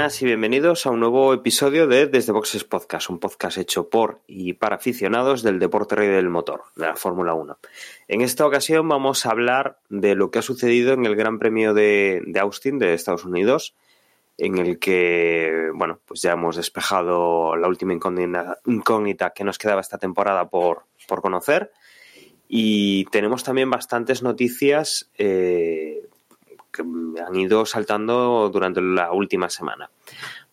buenas y bienvenidos a un nuevo episodio de Desde Boxes Podcast, un podcast hecho por y para aficionados del deporte rey del motor, de la Fórmula 1. En esta ocasión vamos a hablar de lo que ha sucedido en el Gran Premio de, Austin de Estados Unidos, en el que, bueno, pues ya hemos despejado la última incógnita, incógnita que nos quedaba esta temporada por, por conocer. Y tenemos también bastantes noticias eh, que han ido saltando durante la última semana.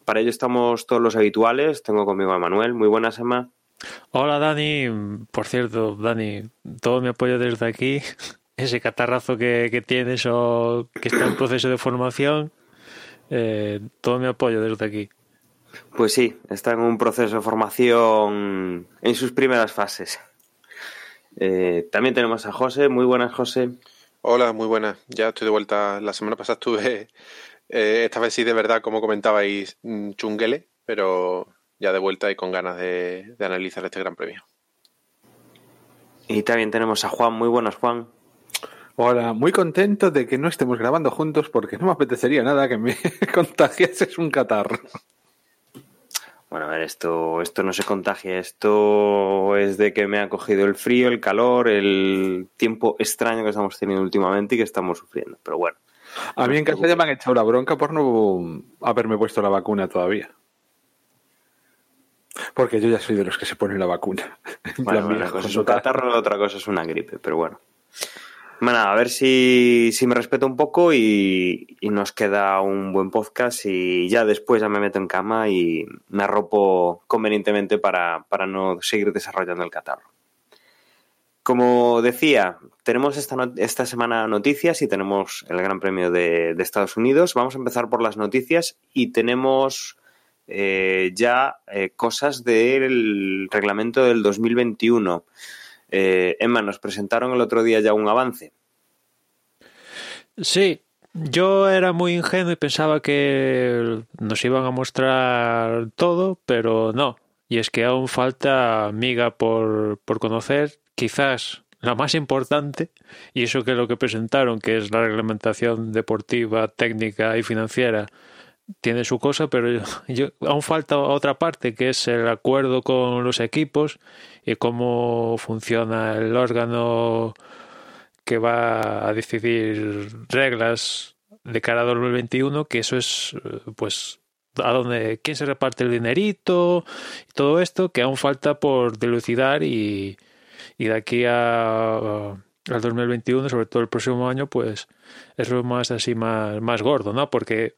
Para ello estamos todos los habituales. Tengo conmigo a Manuel. Muy buenas, Emma. Hola, Dani. Por cierto, Dani, todo mi apoyo desde aquí. Ese catarrazo que, que tienes o que está en proceso de formación, eh, todo mi apoyo desde aquí. Pues sí, está en un proceso de formación en sus primeras fases. Eh, también tenemos a José. Muy buenas, José. Hola, muy buenas. Ya estoy de vuelta. La semana pasada estuve, eh, esta vez sí de verdad, como comentabais, mm, chunguele, pero ya de vuelta y con ganas de, de analizar este Gran Premio. Y también tenemos a Juan. Muy buenas, Juan. Hola, muy contento de que no estemos grabando juntos porque no me apetecería nada que me contagiases un catarro. Bueno, a ver, esto, esto no se contagia, esto es de que me ha cogido el frío, el calor, el tiempo extraño que estamos teniendo últimamente y que estamos sufriendo. Pero bueno. A mí en casa ya me han echado la bronca por no haberme puesto la vacuna todavía. Porque yo ya soy de los que se ponen la vacuna. En Bueno, una cosa es un catarro, otra cosa es una gripe, pero bueno. Bueno, a ver si, si me respeto un poco y, y nos queda un buen podcast y ya después ya me meto en cama y me arropo convenientemente para, para no seguir desarrollando el catarro. Como decía, tenemos esta, esta semana noticias y tenemos el Gran Premio de, de Estados Unidos. Vamos a empezar por las noticias y tenemos eh, ya eh, cosas del reglamento del 2021. Eh, Emma, nos presentaron el otro día ya un avance. Sí, yo era muy ingenuo y pensaba que nos iban a mostrar todo, pero no. Y es que aún falta miga por, por conocer, quizás la más importante, y eso que lo que presentaron, que es la reglamentación deportiva, técnica y financiera, tiene su cosa, pero yo- aún falta otra parte, que es el acuerdo con los equipos y cómo funciona el órgano que va a decidir reglas de cara a 2021, que eso es, eh, pues, a dónde, quién se reparte el dinerito todo esto, que aún falta por dilucidar y, y de aquí a, al 2021, sobre todo el próximo año, pues es lo más así más, más gordo, ¿no? Porque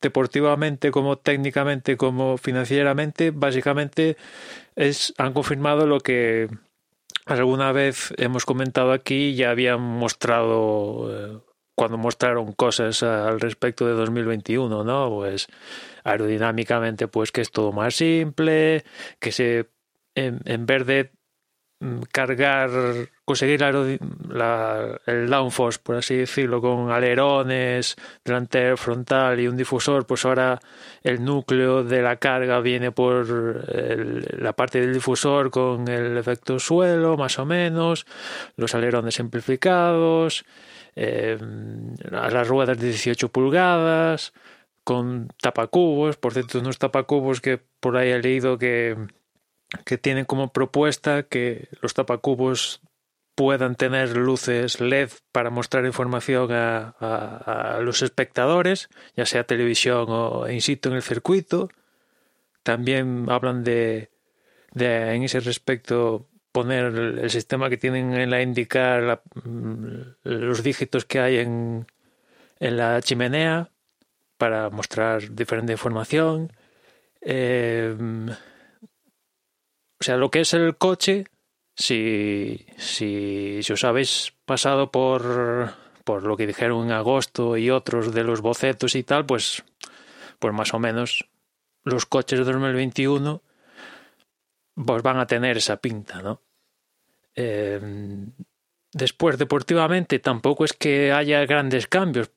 deportivamente como técnicamente como financieramente básicamente es han confirmado lo que alguna vez hemos comentado aquí ya habían mostrado eh, cuando mostraron cosas al respecto de 2021 no pues aerodinámicamente pues que es todo más simple que se en, en vez de cargar, conseguir la la- el downforce, por así decirlo, con alerones, delantero, frontal y un difusor, pues ahora el núcleo de la carga viene por la parte del difusor con el efecto suelo, más o menos, los alerones simplificados, eh, las ruedas de 18 pulgadas, con tapacubos, por cierto, unos tapacubos que por ahí he leído que que tienen como propuesta que los tapacubos puedan tener luces LED para mostrar información a, los espectadores, ya sea televisión o in situ en el circuito. También hablan de, de en ese respecto poner el, sistema que tienen en la indicar mm, los dígitos que hay en, en la chimenea para mostrar diferente información. Eh, o sea, lo que es el coche, si, si, si os habéis pasado por, por lo que dijeron en agosto y otros de los bocetos y tal, pues, pues más o menos los coches de 2021 pues van a tener esa pinta, ¿no? Eh, Después, deportivamente, tampoco es que haya grandes cambios.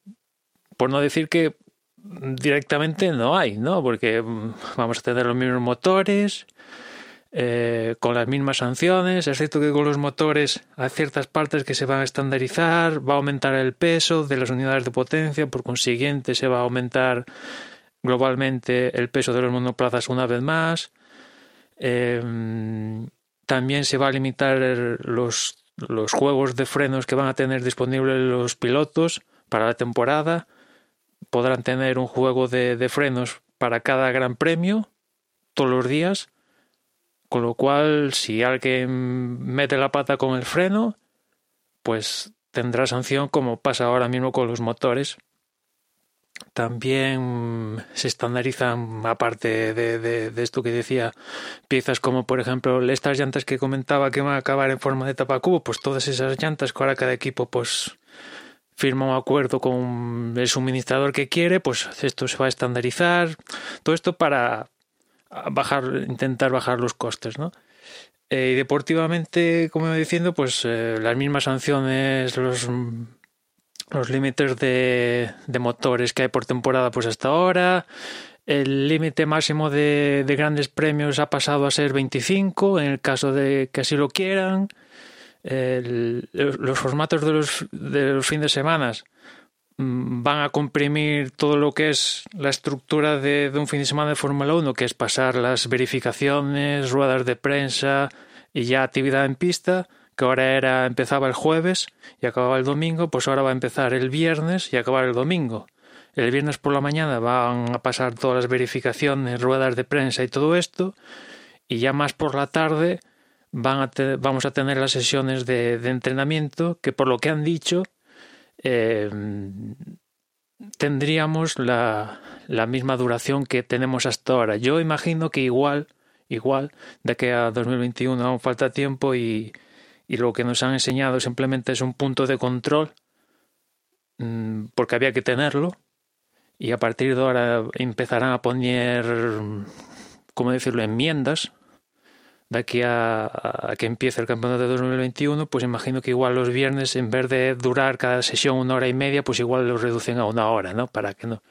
Por no decir que directamente no hay, ¿no? Porque mm, vamos a tener los mismos motores, eh, con las mismas sanciones, excepto que con los motores hay ciertas partes que se van a estandarizar, va a aumentar el peso de las unidades de potencia, por consiguiente se va a aumentar globalmente el peso de los monoplazas una vez más. Em, también se va a limitar los, los juegos de frenos que van a tener disponibles los pilotos para la temporada. Podrán tener un juego de, de frenos para cada gran premio todos los días con lo cual, si alguien mete la pata con el freno, pues tendrá sanción como pasa ahora mismo con los motores. También se estandarizan, aparte de, esto que decía, piezas como por ejemplo estas llantas que comentaba que van a acabar en forma de tapacubo, pues todas esas llantas que ahora cada equipo pues firma un acuerdo con el suministrador que quiere, pues esto se va a estandarizar. Todo esto para bajar, intentar bajar los costes, ¿no? Eh, y deportivamente, como iba diciendo, pues eh, las mismas sanciones, los, los límites de, de, motores que hay por temporada, pues hasta ahora. El límite máximo de, de, grandes premios ha pasado a ser 25, en el caso de que así lo quieran. Los formatos de los, de los fines de semana van a comprimir todo lo que es la estructura de, un fin de semana de Fórmula 1, que es pasar las verificaciones, ruedas de prensa y ya actividad en pista, que ahora era empezaba el jueves y acababa el domingo, pues ahora va a empezar el viernes y acabar el domingo. El viernes por la mañana van a pasar todas las verificaciones, ruedas de prensa y todo esto, y ya más por la tarde van a vamos a tener las sesiones de entrenamiento que por lo que han dicho eh, tendríamos la, la, misma duración que tenemos hasta ahora. Yo imagino que igual, igual, de que a 2021 aún falta tiempo y, y lo que nos han enseñado simplemente es un punto de control, mm, porque había que tenerlo, y a partir de ahora empezarán a poner, ¿cómo decirlo?, enmiendas de aquí a, que empiece el campeonato de 2021, pues imagino que igual los viernes, en vez de durar cada sesión una hora y media, pues igual los reducen a una hora, ¿no? Para que no,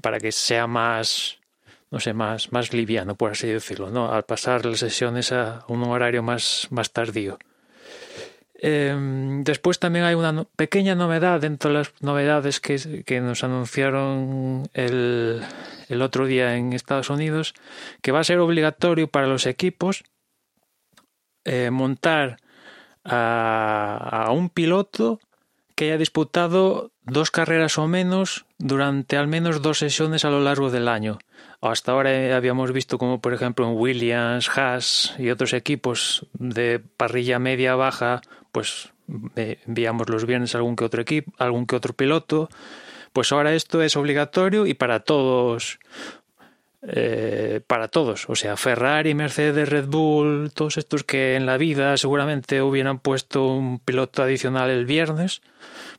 para que sea más, no sé, más, más liviano, por así decirlo, ¿no? Al pasar las sesiones a un horario más, más tardío. Em, después también hay una pequeña novedad dentro de las novedades que, que nos anunciaron el, el otro día en Estados Unidos, que va a ser obligatorio para los equipos eh, montar a, un piloto que haya disputado dos carreras o menos durante al menos dos sesiones a lo largo del año. Hasta ahora habíamos visto como por ejemplo en Williams, Haas y otros equipos de parrilla media baja, pues eh, enviamos los viernes algún que otro equipo, algún que otro piloto pues ahora esto es obligatorio y para todos, eh, para todos, o sea, Ferrari, Mercedes, Red Bull, todos estos que en la vida seguramente hubieran puesto un piloto adicional el viernes,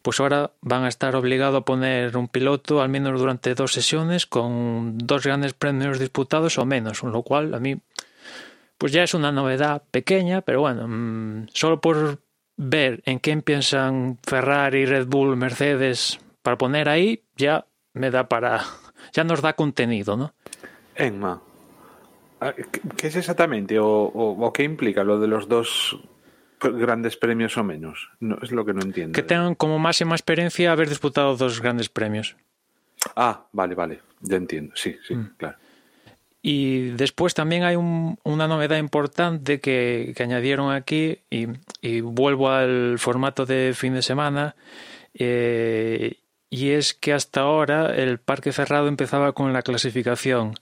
pues ahora van a estar obligados a poner un piloto al menos durante dos sesiones con dos grandes premios disputados o menos, con lo cual a mí pues ya es una novedad pequeña, pero bueno, mm, solo por ver en qué piensan Ferrari, Red Bull, Mercedes, para poner ahí ya me da para. ya nos da contenido, ¿no? Enma, ah, ¿qué es exactamente o, o, qué implica lo de los dos grandes premios o menos? No, es lo que no entiendo. Que tengan como máxima experiencia haber disputado dos grandes premios. Ah, vale, vale, ya entiendo, sí, sí, mm. claro. Y después también hay un, una novedad importante que, que añadieron aquí, y, y, vuelvo al formato de fin de semana, eh, y es que hasta ahora el parque cerrado empezaba con la clasificación.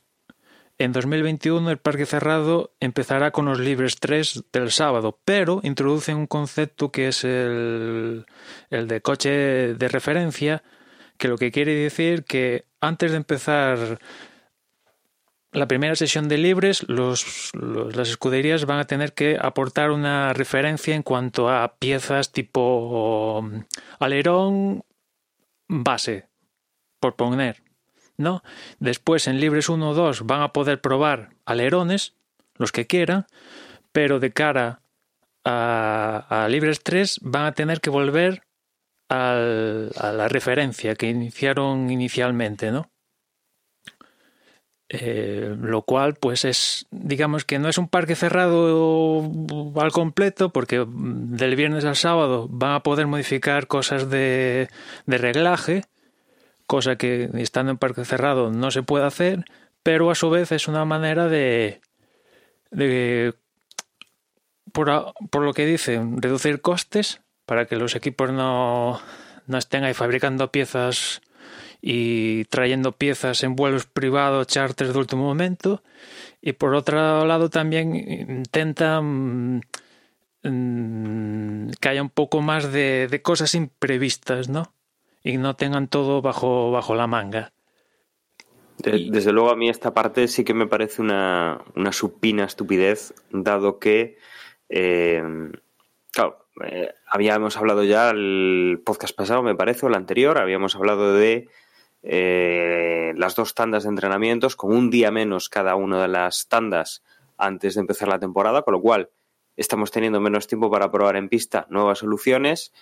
En 2021 el parque cerrado empezará con los libres 3 del sábado, pero introducen un concepto que es el, el de coche de referencia, que lo que quiere decir que antes de empezar la primera sesión de libres, las escuderías van a tener que aportar una referencia en cuanto a piezas tipo um, alerón, base, por poner, ¿no? Después en libres 1 o 2 van a poder probar alerones, los que quieran, pero de cara a, Libres 3 van a tener que volver a la referencia que iniciaron inicialmente, ¿no? Eh, lo cual, pues es, digamos que no es un parque cerrado al completo, porque del viernes al sábado van a poder modificar cosas de, de reglaje, cosa que estando en parque cerrado no se puede hacer, pero a su vez es una manera de, de por, por lo que dicen, reducir costes para que los equipos no, no estén ahí fabricando piezas y trayendo piezas en vuelos privados, charters de último momento. Y por otro lado también intentan mm, que haya un poco más de, de, cosas imprevistas, ¿no? Y no tengan todo bajo, bajo la manga. Desde luego a mí esta parte sí que me parece una, una supina estupidez, dado que, eh, claro, eh, habíamos hablado ya el podcast pasado, me parece, o el anterior, habíamos hablado de eh, las dos tandas de entrenamientos con un día menos cada una de las tandas antes de empezar la temporada, con lo cual estamos teniendo menos tiempo para probar en pista nuevas soluciones.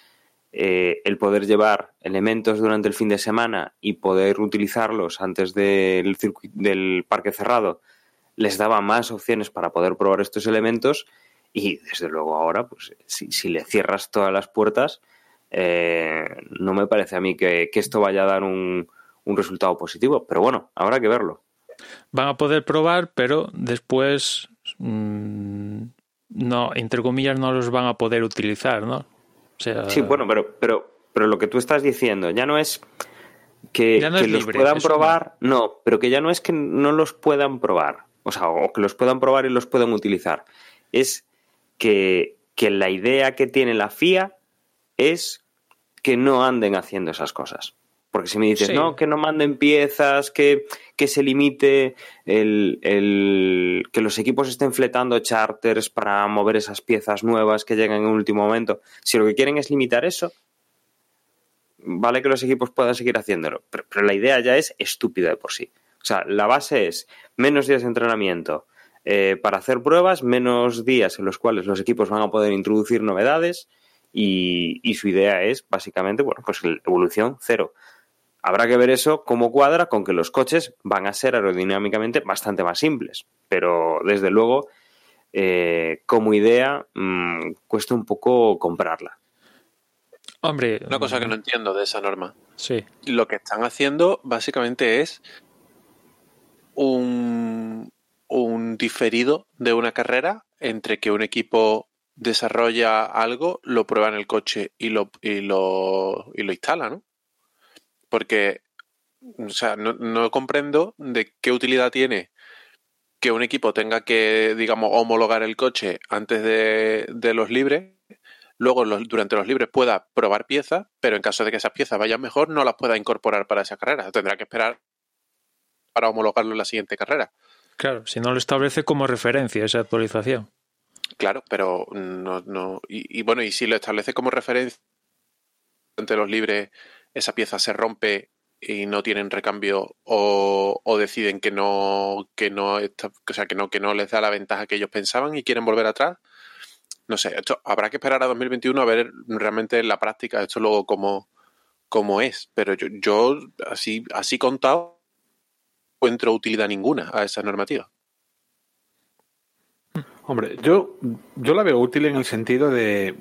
Eh, el poder llevar elementos durante el fin de semana y poder utilizarlos antes del, del parque cerrado les daba más opciones para poder probar estos elementos y desde luego ahora, pues si, si le cierras todas las puertas, eh, no me parece a mí que, esto vaya a dar un, un resultado positivo. Pero bueno, habrá que verlo. Van a poder probar, pero después, mmm, no, entre comillas, no los van a poder utilizar, ¿no? O sea, sí, bueno, pero, pero, pero lo que tú estás diciendo ya no es que, ya no que es los libre, puedan probar, no, pero que ya no es que no los puedan probar, o sea, o que los puedan probar y los puedan utilizar. Es que, que la idea que tiene la FIA es que no anden haciendo esas cosas. Porque si me dices, Sí. no, que no manden piezas, que, que se limite el, el- que los equipos estén fletando charters para mover esas piezas nuevas que llegan en último momento. Si lo que quieren es limitar eso, vale que los equipos puedan seguir haciéndolo, pero, pero la idea ya es estúpida de por sí. O sea, la base es menos días de entrenamiento eh, para hacer pruebas, menos días en los cuales los equipos van a poder introducir novedades y, y su idea es básicamente, bueno, pues evolución cero. Habrá que ver eso cómo cuadra con que los coches van a ser aerodinámicamente bastante más simples, pero desde luego eh, como idea mmm, cuesta un poco comprarla. Hombre, Una cosa que no entiendo de esa norma. Sí. Lo que están haciendo básicamente es un, un diferido de una carrera entre que un equipo desarrolla algo, lo prueba en el coche y lo, y lo, y lo instala, ¿no? Porque, o sea, no, no comprendo de qué utilidad tiene que un equipo tenga que, digamos, homologar el coche antes de, de los libres, luego los, durante los libres pueda probar piezas, pero en caso de que esas piezas vayan mejor, no las pueda incorporar para esa carrera. Tendrá que esperar para homologarlo en la siguiente carrera. Claro, si no lo establece como referencia esa actualización. Claro, pero no, no. Y, y bueno, y si lo establece como referencia entre los libres, esa pieza se rompe y no tienen recambio o, o deciden que no, que no, o sea, que no, que no les da la ventaja que ellos pensaban y quieren volver atrás. No sé, esto habrá que esperar a 2021 a ver realmente en la práctica esto luego cómo, cómo es. Pero yo, yo así, así contado, no encuentro utilidad ninguna a esa normativa. Hombre, yo, yo la veo útil en el sentido de,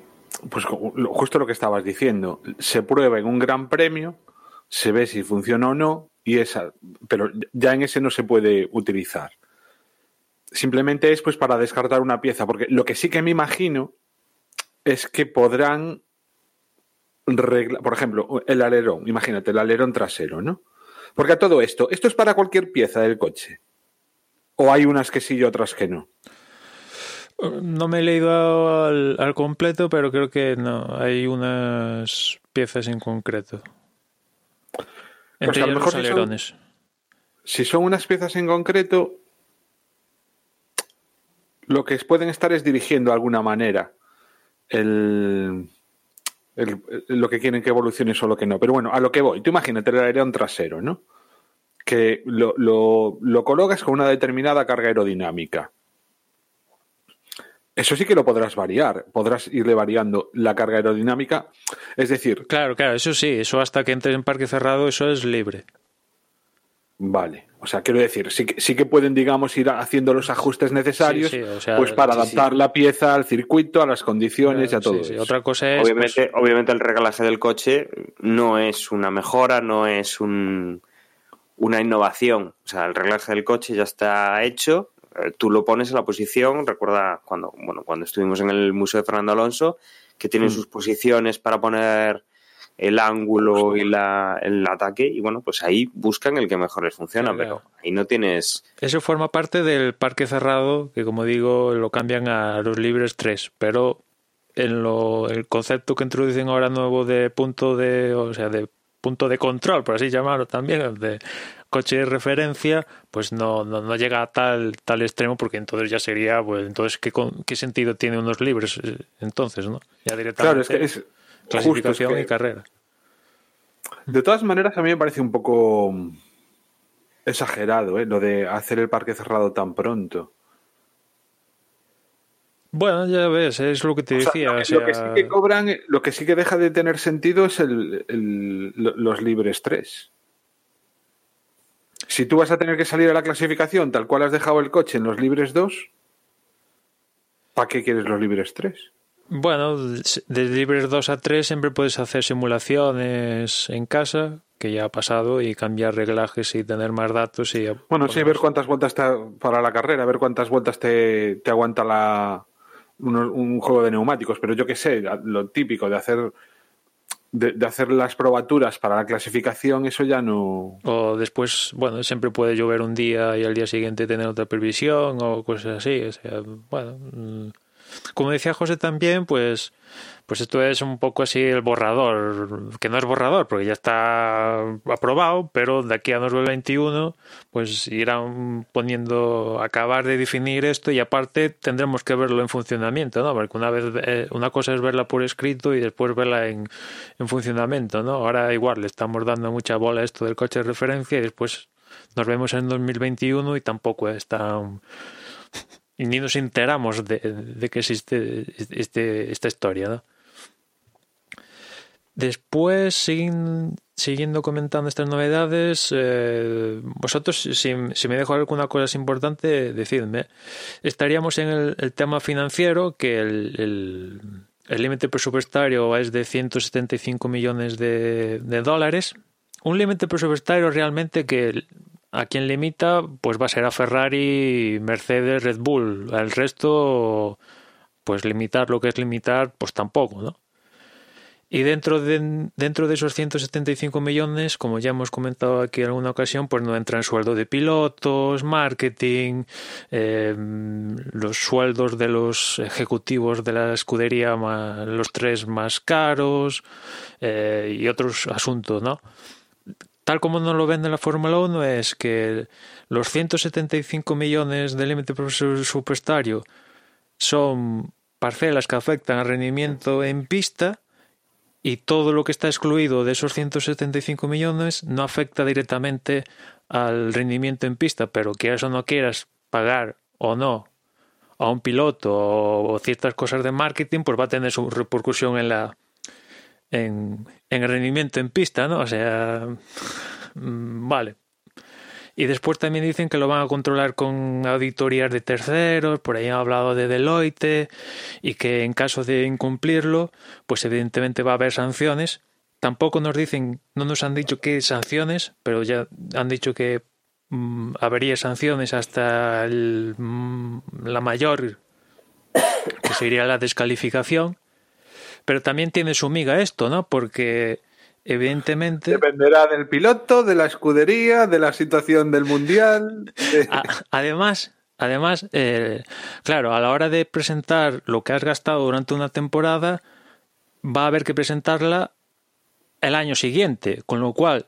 pues justo lo que estabas diciendo, se prueba en un gran premio, se ve si funciona o no, y esa, pero ya en ese no se puede utilizar. Simplemente es pues para descartar una pieza, porque lo que sí que me imagino es que podrán regla- por ejemplo, el alerón, imagínate, el alerón trasero, ¿no? Porque a todo esto, ¿esto es para cualquier pieza del coche? ¿O hay unas que sí y otras que no? No me he leído al, al completo, pero creo que no. Hay unas piezas en concreto. Entre a lo mejor los si son- alerones. si son unas piezas en concreto, lo que pueden estar es dirigiendo de alguna manera el, el- lo que quieren que evolucione o lo que no. Pero bueno, a lo que voy. Tú imagínate el alerón trasero, ¿no? Que lo, lo- lo colocas con una determinada carga aerodinámica. Eso sí que lo podrás variar. Podrás irle variando la carga aerodinámica. Es decir, Claro, claro, eso sí, eso hasta que entres en parque cerrado, eso es libre. vale. O sea, quiero decir, sí que, sí que pueden, digamos, ir haciendo los ajustes necesarios Sí, sí, o sea, pues para sí, adaptar la pieza al circuito, a las condiciones y a todo. Sí, sí. eso. Otra cosa es. Obviamente, pues, obviamente el regalaje del coche no es una mejora, no es un, una innovación. O sea, el reglaje del coche ya está hecho, tú lo pones en la posición, recuerda cuando, bueno, cuando estuvimos en el Museo de Fernando Alonso, que tiene Mm. sus posiciones para poner el ángulo y la, el ataque, y bueno, pues ahí buscan el que mejor les funciona, pero ahí no tienes... Eso forma parte del parque cerrado, que como digo, lo cambian a los libres 3, pero en lo, el concepto que introducen ahora nuevo de punto de, o sea, de punto de control, por así llamarlo también, de coche de referencia, pues no, no, no llega a tal, tal extremo, porque entonces ya sería, pues entonces, ¿qué, qué sentido tiene unos libres eh, entonces, no? Ya directamente Claro, es que es clasificación y carrera. De todas maneras, a mí me parece un poco exagerado ¿eh? lo de hacer el parque cerrado tan pronto. Bueno, ya ves, es lo que te O sea, decía. lo, que, o sea, lo que sí que cobran, lo que sí que deja de tener sentido es el, el- lo- los libres 3. Si tú vas a tener que salir a la clasificación tal cual has dejado el coche en los libres 2, ¿para qué quieres los libres 3? Bueno, de libres 2 a 3 siempre puedes hacer simulaciones en casa, que ya ha pasado, y cambiar reglajes y tener más datos. y Bueno, sí, ver cuántas vueltas te, para la carrera, ver cuántas vueltas te, te aguanta la, uno- un juego de neumáticos, pero yo qué sé, lo típico de hacer de, hacer las probaturas para la clasificación, eso ya no. O después, bueno, siempre puede llover un día y al día siguiente tener otra previsión o cosas así. O sea, bueno, mm, como decía José también, pues, pues esto es un poco así el borrador, que no es borrador porque ya está aprobado, pero de aquí a 2021, pues irán poniendo, acabar de definir esto y aparte tendremos que verlo en funcionamiento, ¿no? Porque una vez, eh, una cosa es verla por escrito y después verla en, en funcionamiento, ¿no? Ahora igual le estamos dando mucha bola esto del coche de referencia y después nos vemos en 2021 y tampoco está y ni nos enteramos de, de que existe este, esta historia, ¿no? Después, siguiendo comentando estas novedades, eh, vosotros, si, si me dejo alguna cosa importante, decidme. Estaríamos en el, tema financiero, que el, el- el límite presupuestario es de 175 millones de, de dólares. Un límite presupuestario realmente que a quien limita, pues va a ser a Ferrari, Mercedes, Red Bull. Al resto, pues limitar lo que es limitar, pues tampoco, ¿no? Y dentro de, dentro de esos 175 millones, como ya hemos comentado aquí en alguna ocasión, pues no entran sueldo de pilotos, marketing, eh, los sueldos de los ejecutivos de la escudería, ma- los tres más caros eh, y otros asuntos, ¿no? Tal como nos lo vende la Fórmula 1 es que los 175 millones de límite presupuestario son parcelas que afectan al rendimiento en pista y todo lo que está excluido de esos 175 millones no afecta directamente al rendimiento en pista, pero quieras o no quieras pagar o no a un piloto o, ciertas cosas de marketing, pues va a tener su repercusión en la en, en el rendimiento en pista, ¿no? O sea, mm, vale. Y después también dicen que lo van a controlar con auditorías de terceros, por ahí han hablado de Deloitte, y que en caso de incumplirlo, pues evidentemente va a haber sanciones. Tampoco nos dicen, no nos han dicho qué sanciones, pero ya han dicho que mm, habría sanciones hasta el, mm, la mayor, que sería la descalificación. Pero también tiene su miga esto, ¿no? Porque evidentemente... Dependerá del piloto, de la escudería, de la situación del mundial. de- Además, además, eh, claro, a la hora de presentar lo que has gastado durante una temporada, va a haber que presentarla el año siguiente, con lo cual,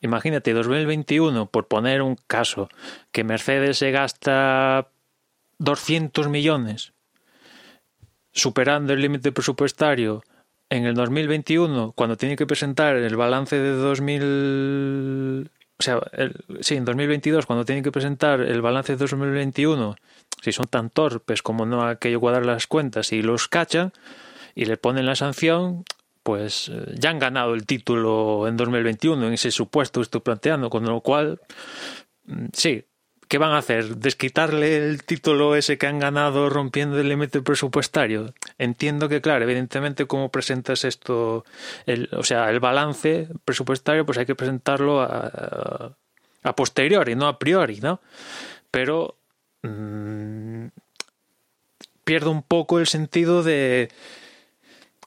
imagínate, 2021, por poner un caso, que Mercedes se gasta 200 millones, superando el límite presupuestario en el 2021, cuando tiene que presentar el balance de 2000, o sea, el- sí, en 2022, cuando tiene que presentar el balance de 2021, si son tan torpes como no aquello cuadrar las cuentas y los cachan y le ponen la sanción, pues eh, ya han ganado el título en 2021, en ese supuesto que estoy planteando, con lo cual, mm, sí, ¿qué van a hacer? ¿Desquitarle el título ese que han ganado rompiendo el límite presupuestario? Entiendo que, claro, evidentemente, como presentas esto, o sea, el balance presupuestario, pues hay que presentarlo a, a posteriori, no a priori, ¿no? Pero mmm, pierdo un poco el sentido de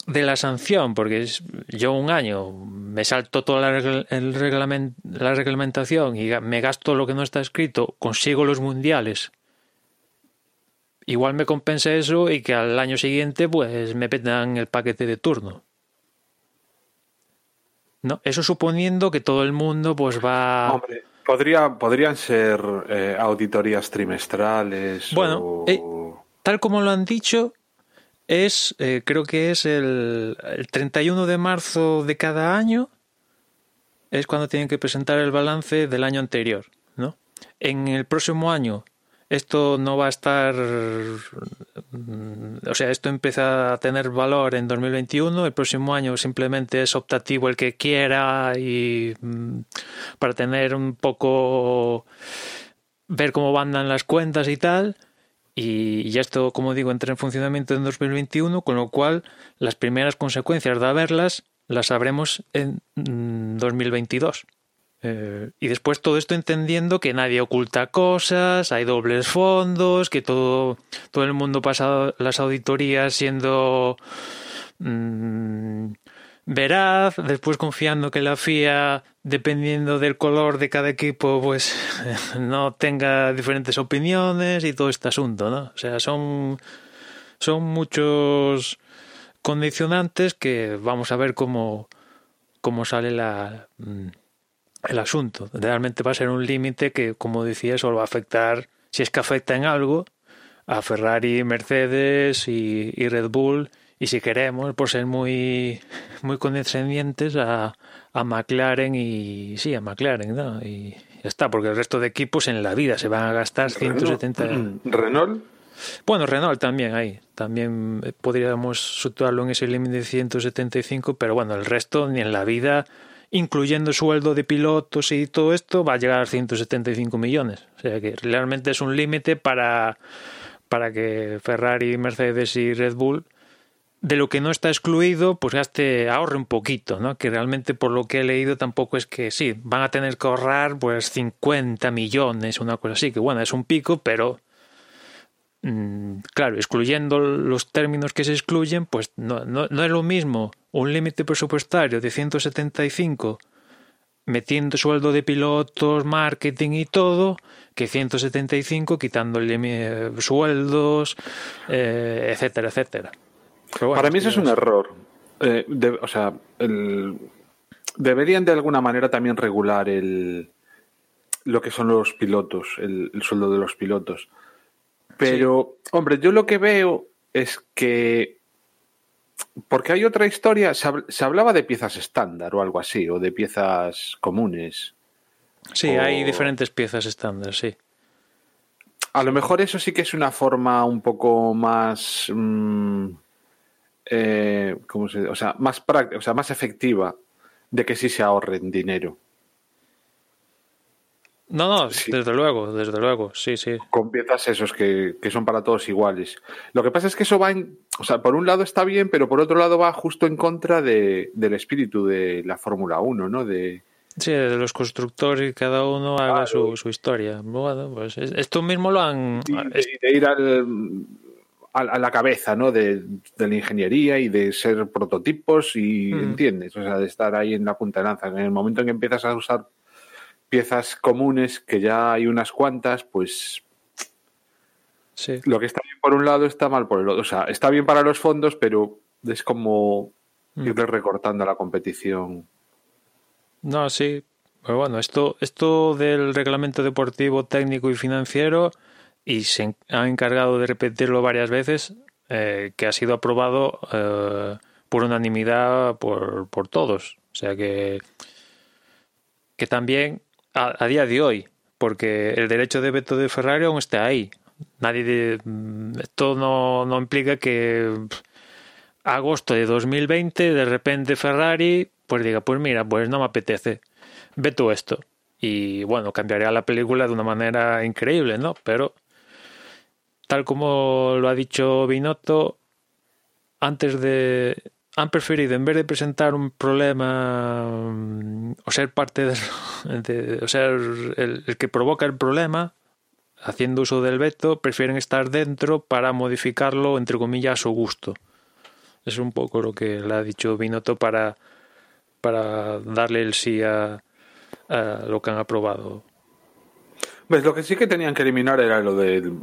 de la sanción, porque yo un año me salto toda la, el reglament, la reglamentación y me gasto lo que no está escrito, consigo los mundiales. Igual me compensa eso y que al año siguiente pues me petan el paquete de turno. No, eso suponiendo que todo el mundo pues va. Hombre, podría, podrían ser eh, auditorías trimestrales. Bueno, o... eh, tal como lo han dicho, es, eh, creo que es el, el 31 de marzo de cada año, es cuando tienen que presentar el balance del año anterior, ¿no? En el próximo año esto no va a estar, o sea, esto empieza a tener valor en 2021, el próximo año simplemente es optativo el que quiera y mm, para tener un poco ver cómo andan las cuentas y tal, y ya esto, como digo, entra en funcionamiento en 2021, con lo cual las primeras consecuencias de haberlas las sabremos en 2022. Mm, eh, y después todo esto entendiendo que nadie oculta cosas, hay dobles fondos, que todo, todo el mundo pasa las auditorías siendo mmm, veraz, después confiando que la FIA, dependiendo del color de cada equipo, pues no tenga diferentes opiniones y todo este asunto, ¿no? O sea, son, son muchos condicionantes que vamos a ver cómo, cómo sale la, mm, el asunto. Realmente va a ser un límite que, como decía, solo va a afectar, si es que afecta en algo, a Ferrari, Mercedes y, y Red Bull y si queremos, por ser muy, muy condescendientes a, a McLaren y sí, a McLaren, ¿no? Y ya está, porque el resto de equipos en la vida se van a gastar 170. ¿Renault? Bueno, Renault también ahí, también podríamos situarlo en ese límite de 175, pero bueno, el resto ni en la vida, incluyendo sueldo de pilotos y todo esto, va a llegar a 175 millones. O sea que realmente es un límite para, para que Ferrari, Mercedes y Red Bull de lo que no está excluido, pues gaste, ahorre un poquito, ¿no? Que realmente por lo que he leído tampoco es que sí, van a tener que ahorrar pues 50 millones, una cosa así, que bueno, es un pico, pero mmm, claro, excluyendo los términos que se excluyen, pues no, no, es lo mismo un límite presupuestario de 175 metiendo sueldo de pilotos, marketing y todo, que 175 quitando sueldos, eh, etcétera, etcétera. Bueno, Para mí eso es un error. Eh, de, o sea, el, deberían de alguna manera también regular el, lo que son los pilotos, el, el sueldo de los pilotos. Pero, sí. hombre, yo lo que veo es que. Porque hay otra historia, se, se hablaba de piezas estándar o algo así, o de piezas comunes. Sí, o... hay diferentes piezas estándar, sí. A lo mejor eso sí que es una forma un poco más. Mmm, eh, ¿cómo se, o sea, más práctica, o sea, más efectiva de que sí se ahorren dinero. No, no, sí. desde luego, desde luego, sí, sí. Con piezas esos que, que, son para todos iguales. Lo que pasa es que eso va en, o sea, por un lado está bien, pero por otro lado va justo en contra de, del espíritu de la Fórmula 1, ¿no? De, Sí, de los constructores y cada uno haga su, su, historia. Bueno, pues esto mismo lo han... Y de, de ir al, a, la cabeza ¿no? de, de, la ingeniería y de ser prototipos y, mm. ¿entiendes? O sea, de estar ahí en la punta de lanza. En el momento en que empiezas a usar piezas comunes, que ya hay unas cuantas, pues sí. lo que está bien por un lado está mal por el otro. O sea, está bien para los fondos, pero es como mm. ir recortando la competición. No, sí. Pero bueno, esto, esto del reglamento deportivo, técnico y financiero y se ha encargado de repetirlo varias veces, eh, que ha sido aprobado eh, por unanimidad por, por, todos. O sea que, que también a, día de hoy, porque el derecho de veto de Ferrari aún está ahí. nadie mm, esto no, no implica que agosto de 2020 de repente Ferrari pues diga, pues mira, pues no me apetece, veto esto. Y bueno, cambiaría la película de una manera increíble, ¿no? Pero tal como lo ha dicho Binotto, antes de han preferido, en vez de presentar un problema mm, o ser parte del, de, o ser el, el que provoca el problema, haciendo uso del veto, prefieren estar dentro para modificarlo, entre comillas, a su gusto. Es un poco lo que le ha dicho Binotto para, para darle el sí a, a lo que han aprobado. Pues lo que sí que tenían que eliminar era lo del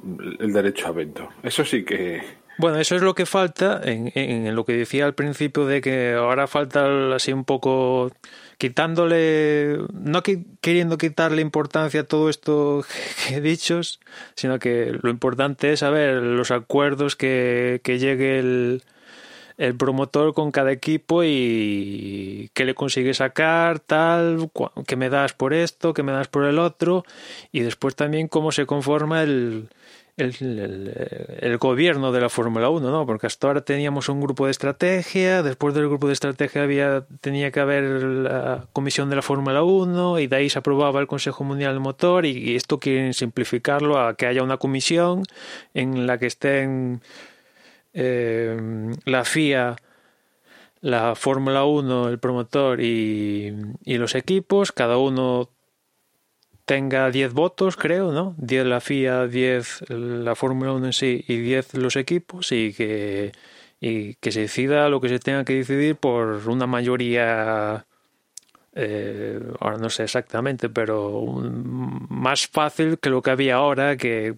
el derecho a veto. Eso sí que. Bueno, eso es lo que falta en, en, lo que decía al principio de que ahora falta así un poco quitándole, no qui- queriendo quitarle importancia a todo esto que he dicho, sino que lo importante es saber los acuerdos que, que llegue el, el promotor con cada equipo y qué le consigue sacar, tal, qué me das por esto, qué me das por el otro, y después también cómo se conforma el- el gobierno de la Fórmula 1, ¿no? Porque hasta ahora teníamos un grupo de estrategia, después del grupo de estrategia había, tenía que haber la comisión de la Fórmula 1 y de ahí se aprobaba el Consejo Mundial del Motor y, y esto quieren simplificarlo a que haya una comisión en la que estén eh, la FIA, la Fórmula 1, el promotor y, y los equipos, cada uno tenga 10 votos, creo, ¿no? 10 la FIA, 10 la Fórmula 1 en sí y 10 los equipos y que, y que se decida lo que se tenga que decidir por una mayoría, eh, ahora no sé exactamente, pero más fácil que lo que había ahora, que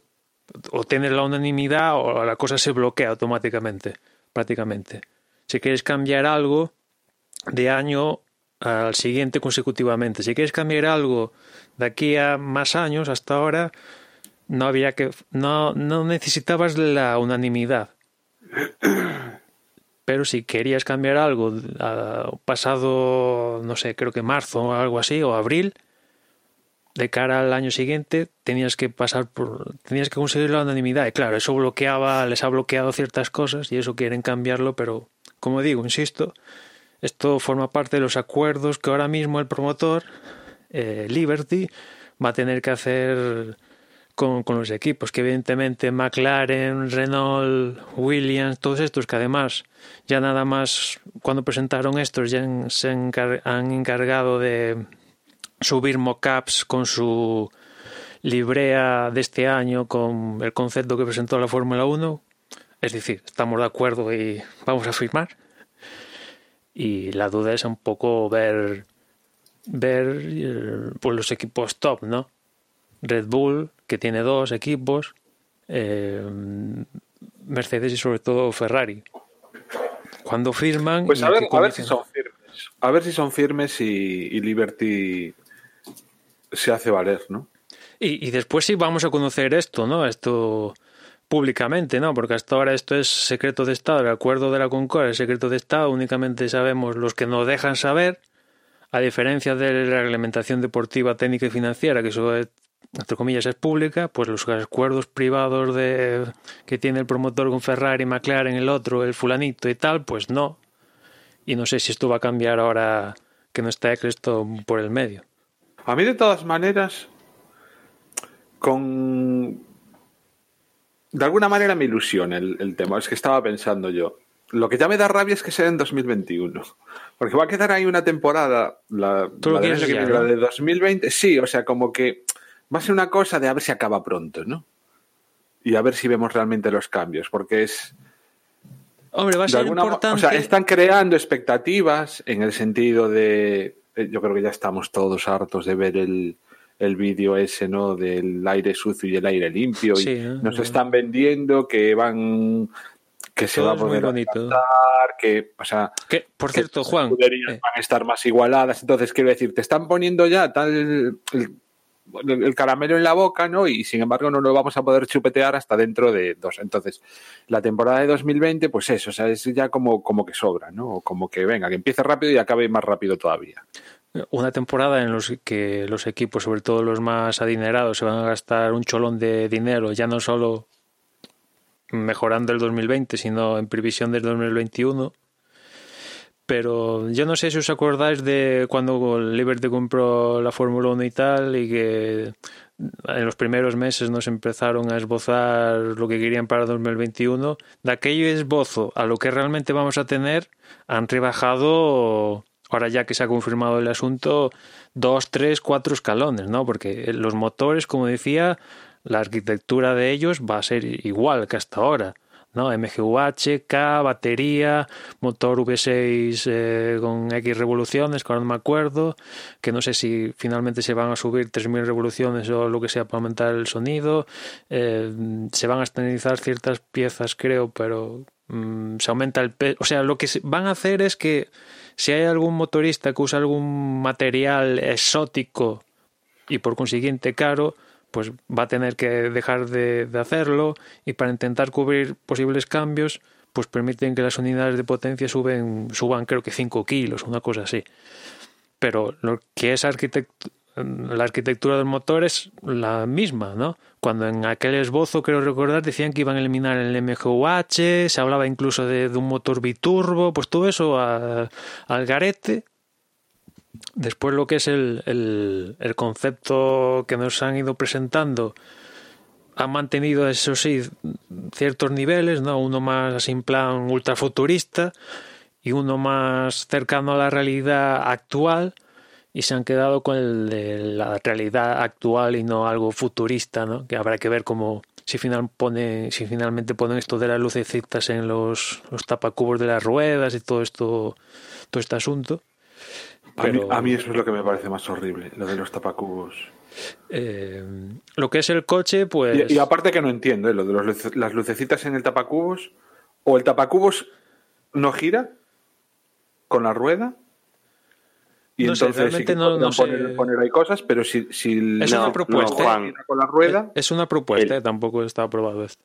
o tienes la unanimidad o la cosa se bloquea automáticamente, prácticamente. Si quieres cambiar algo de año al siguiente consecutivamente, si quieres cambiar algo de aquí a más años, hasta ahora, no había que, no, no necesitabas la unanimidad. Pero si querías cambiar algo ah, pasado, no sé, creo que marzo o algo así, o abril, de cara al año siguiente tenías que pasar por tenías que conseguir la unanimidad. Y claro eso bloqueaba les ha bloqueado ciertas cosas y eso quieren cambiarlo pero como digo insisto esto forma parte de los acuerdos que ahora mismo el promotor eh, Liberty va a tener que hacer con, con los equipos que evidentemente McLaren Renault Williams todos estos que además ya nada más cuando presentaron estos ya se han encargado de subir mockups con su librea de este año con el concepto que presentó la Fórmula 1. Es decir, estamos de acuerdo y vamos a firmar. Y la duda es un poco ver ver eh, pues los equipos top, ¿no? Red Bull, que tiene dos equipos, eh, Mercedes y sobre todo Ferrari. Cuando firman... Pues a ver, qué a ver si son firmes. A ver si son firmes y, y Liberty se hace valer, ¿no? Y, y después sí vamos a conocer esto, ¿no? Esto públicamente, ¿no? Porque hasta ahora esto es secreto de Estado, el acuerdo de la Concord es secreto de Estado, únicamente sabemos los que nos dejan saber, a diferencia de la reglamentación deportiva, técnica y financiera, que eso es, entre comillas es pública, pues los acuerdos privados de que tiene el promotor con Ferrari, McLaren, el otro, el fulanito y tal, pues no. Y no sé si esto va a cambiar ahora que no está Eccleston por el medio. A mí, de todas maneras, con. De alguna manera me ilusiona el, el tema. Es que estaba pensando yo. Lo que ya me da rabia es que sea en 2021. Porque va a quedar ahí una temporada, la, la que ya, ¿no? la de 2020. Sí, o sea, como que va a ser una cosa de a ver si acaba pronto, ¿no? Y a ver si vemos realmente los cambios. Porque es. Hombre, va a de ser alguna importante. O sea, están creando expectativas en el sentido de. Eh, Yo creo que ya estamos todos hartos de ver el, el vídeo ese, ¿no? Del aire sucio y el aire limpio. Sí, y ¿no? nos están vendiendo que van. que se Todo va a poder adaptar, que. O sea. Que, por que cierto, las Juan, eh, van a estar más igualadas. Entonces, quiero decir, te están poniendo ya tal. El, el- el caramelo en la boca, ¿no? Y sin embargo no lo vamos a poder chupetear hasta dentro de dos. Entonces, la temporada de 2020, pues eso, o sea, es ya como, como que sobra, ¿no? O como que venga, que empiece rápido y acabe más rápido todavía. una temporada en los que los equipos, sobre todo los más adinerados, se van a gastar un cholón de dinero, ya no solo mejorando el 2020, sino en previsión del 2021. Pero yo no sé si os acordáis de cuando Liberty compró la Fórmula 1 y tal, y que en los primeros meses nos empezaron a esbozar lo que querían para 2021. De aquello esbozo a lo que realmente vamos a tener, han rebajado, ahora ya que se ha confirmado el asunto, dos, tres, cuatro escalones, ¿no? Porque los motores, como decía, la arquitectura de ellos va a ser igual que hasta ahora. ¿No? MGUH, K, batería, motor V6 eh, con X revoluciones, que ahora no me acuerdo, que no sé si finalmente se van a subir 3.000 revoluciones o lo que sea para aumentar el sonido, eh, se van a estabilizar ciertas piezas creo, pero mm, se aumenta el peso, o sea, lo que van a hacer es que si hay algún motorista que usa algún material exótico y por consiguiente caro, pues va a tener que dejar de, hacerlo y para intentar cubrir posibles cambios, pues permiten que las unidades de potencia suben, suban creo que 5 kilos, una cosa así. Pero lo que es la arquitectura del motor es la misma, ¿no? Cuando en aquel esbozo, creo recordar, decían que iban a eliminar el MGUH, se hablaba incluso de, un motor biturbo, pues todo eso al garete Después lo que es el, el, concepto que nos han ido presentando ha mantenido, eso sí, ciertos niveles, ¿no? Uno más así en plan ultrafuturista y uno más cercano a la realidad actual y se han quedado con el de la realidad actual y no algo futurista, ¿no? Que habrá que ver cómo si final pone si finalmente ponen esto de las lucecitas en los, los tapacubos de las ruedas y todo esto todo este asunto a, mí, eso es lo que me parece más horrible, lo de los tapacubos. Eh, lo que es el coche, pues. Y, aparte que no entiendo, ¿eh? lo de las lucecitas en el tapacubos, o el tapacubos no gira con la rueda. Y entonces sí que no, poner, ahí cosas, pero si, si es una propuesta con la rueda. Es una propuesta, tampoco está aprobado esto.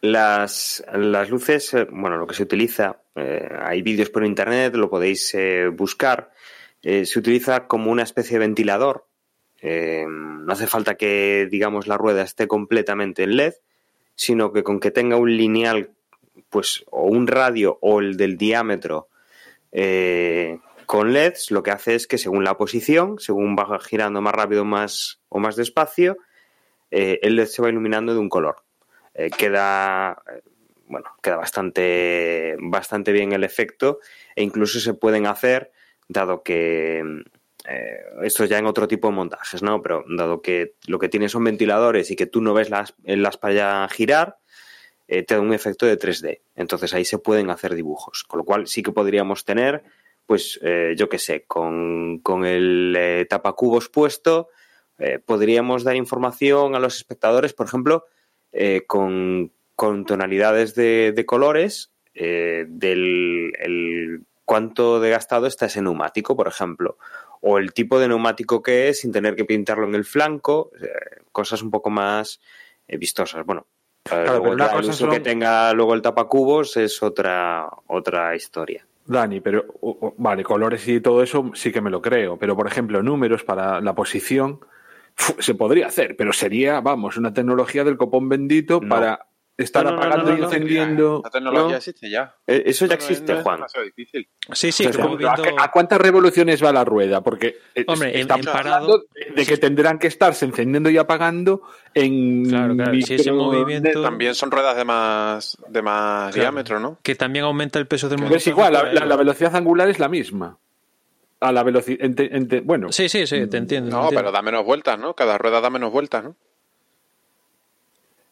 Las, las luces, eh, bueno, lo que se utiliza, hay vídeos por internet, lo podéis buscar eh, se utiliza como una especie de ventilador. Eh, no hace falta que, digamos, la rueda esté completamente en LED, sino que con que tenga un lineal, pues, o un radio o el del diámetro eh, con LEDs, lo que hace es que según la posición, según va girando más rápido más, o más despacio, el LED se va iluminando de un color. queda, bueno, queda bastante, bastante bien el efecto e incluso se pueden hacer dado que eh, esto ya en otro tipo de montajes, ¿no? Pero dado que lo que tiene son ventiladores y que tú no ves las, las para girar, eh, te da un efecto de 3D. Entonces ahí se pueden hacer dibujos. Con lo cual sí que podríamos tener, pues eh, yo qué sé, con, con el tapacubos puesto, podríamos dar información a los espectadores, por ejemplo, con, con, tonalidades de, de colores del el cuánto de gastado está ese neumático, por ejemplo, o el tipo de neumático que es sin tener que pintarlo en el flanco, eh, cosas un poco más eh, vistosas. Bueno, eh, luego el uso que tenga luego el tapacubos es otra, otra historia. Dani, pero vale, colores y todo eso sí que me lo creo, pero por ejemplo, números para la posición se podría hacer, pero sería, vamos, una tecnología del copón bendito para estar apagando y encendiendo. La tecnología existe ya. Eh, eso ya existe, Juan. Sí, sí. ¿a, cuántas revoluciones va la rueda? Porque eh, Hombre, estamos hablando de que tendrán que estarse encendiendo y apagando en claro, claro. ese movimiento... También son ruedas de más, de más diámetro, ¿no? Que también aumenta el peso del motor. Es igual, la, velocidad angular es la misma. A la velocidad. Bueno. Sí, sí, sí, te entiendo. No, pero da menos vueltas, ¿no? Cada rueda da menos vueltas, ¿no?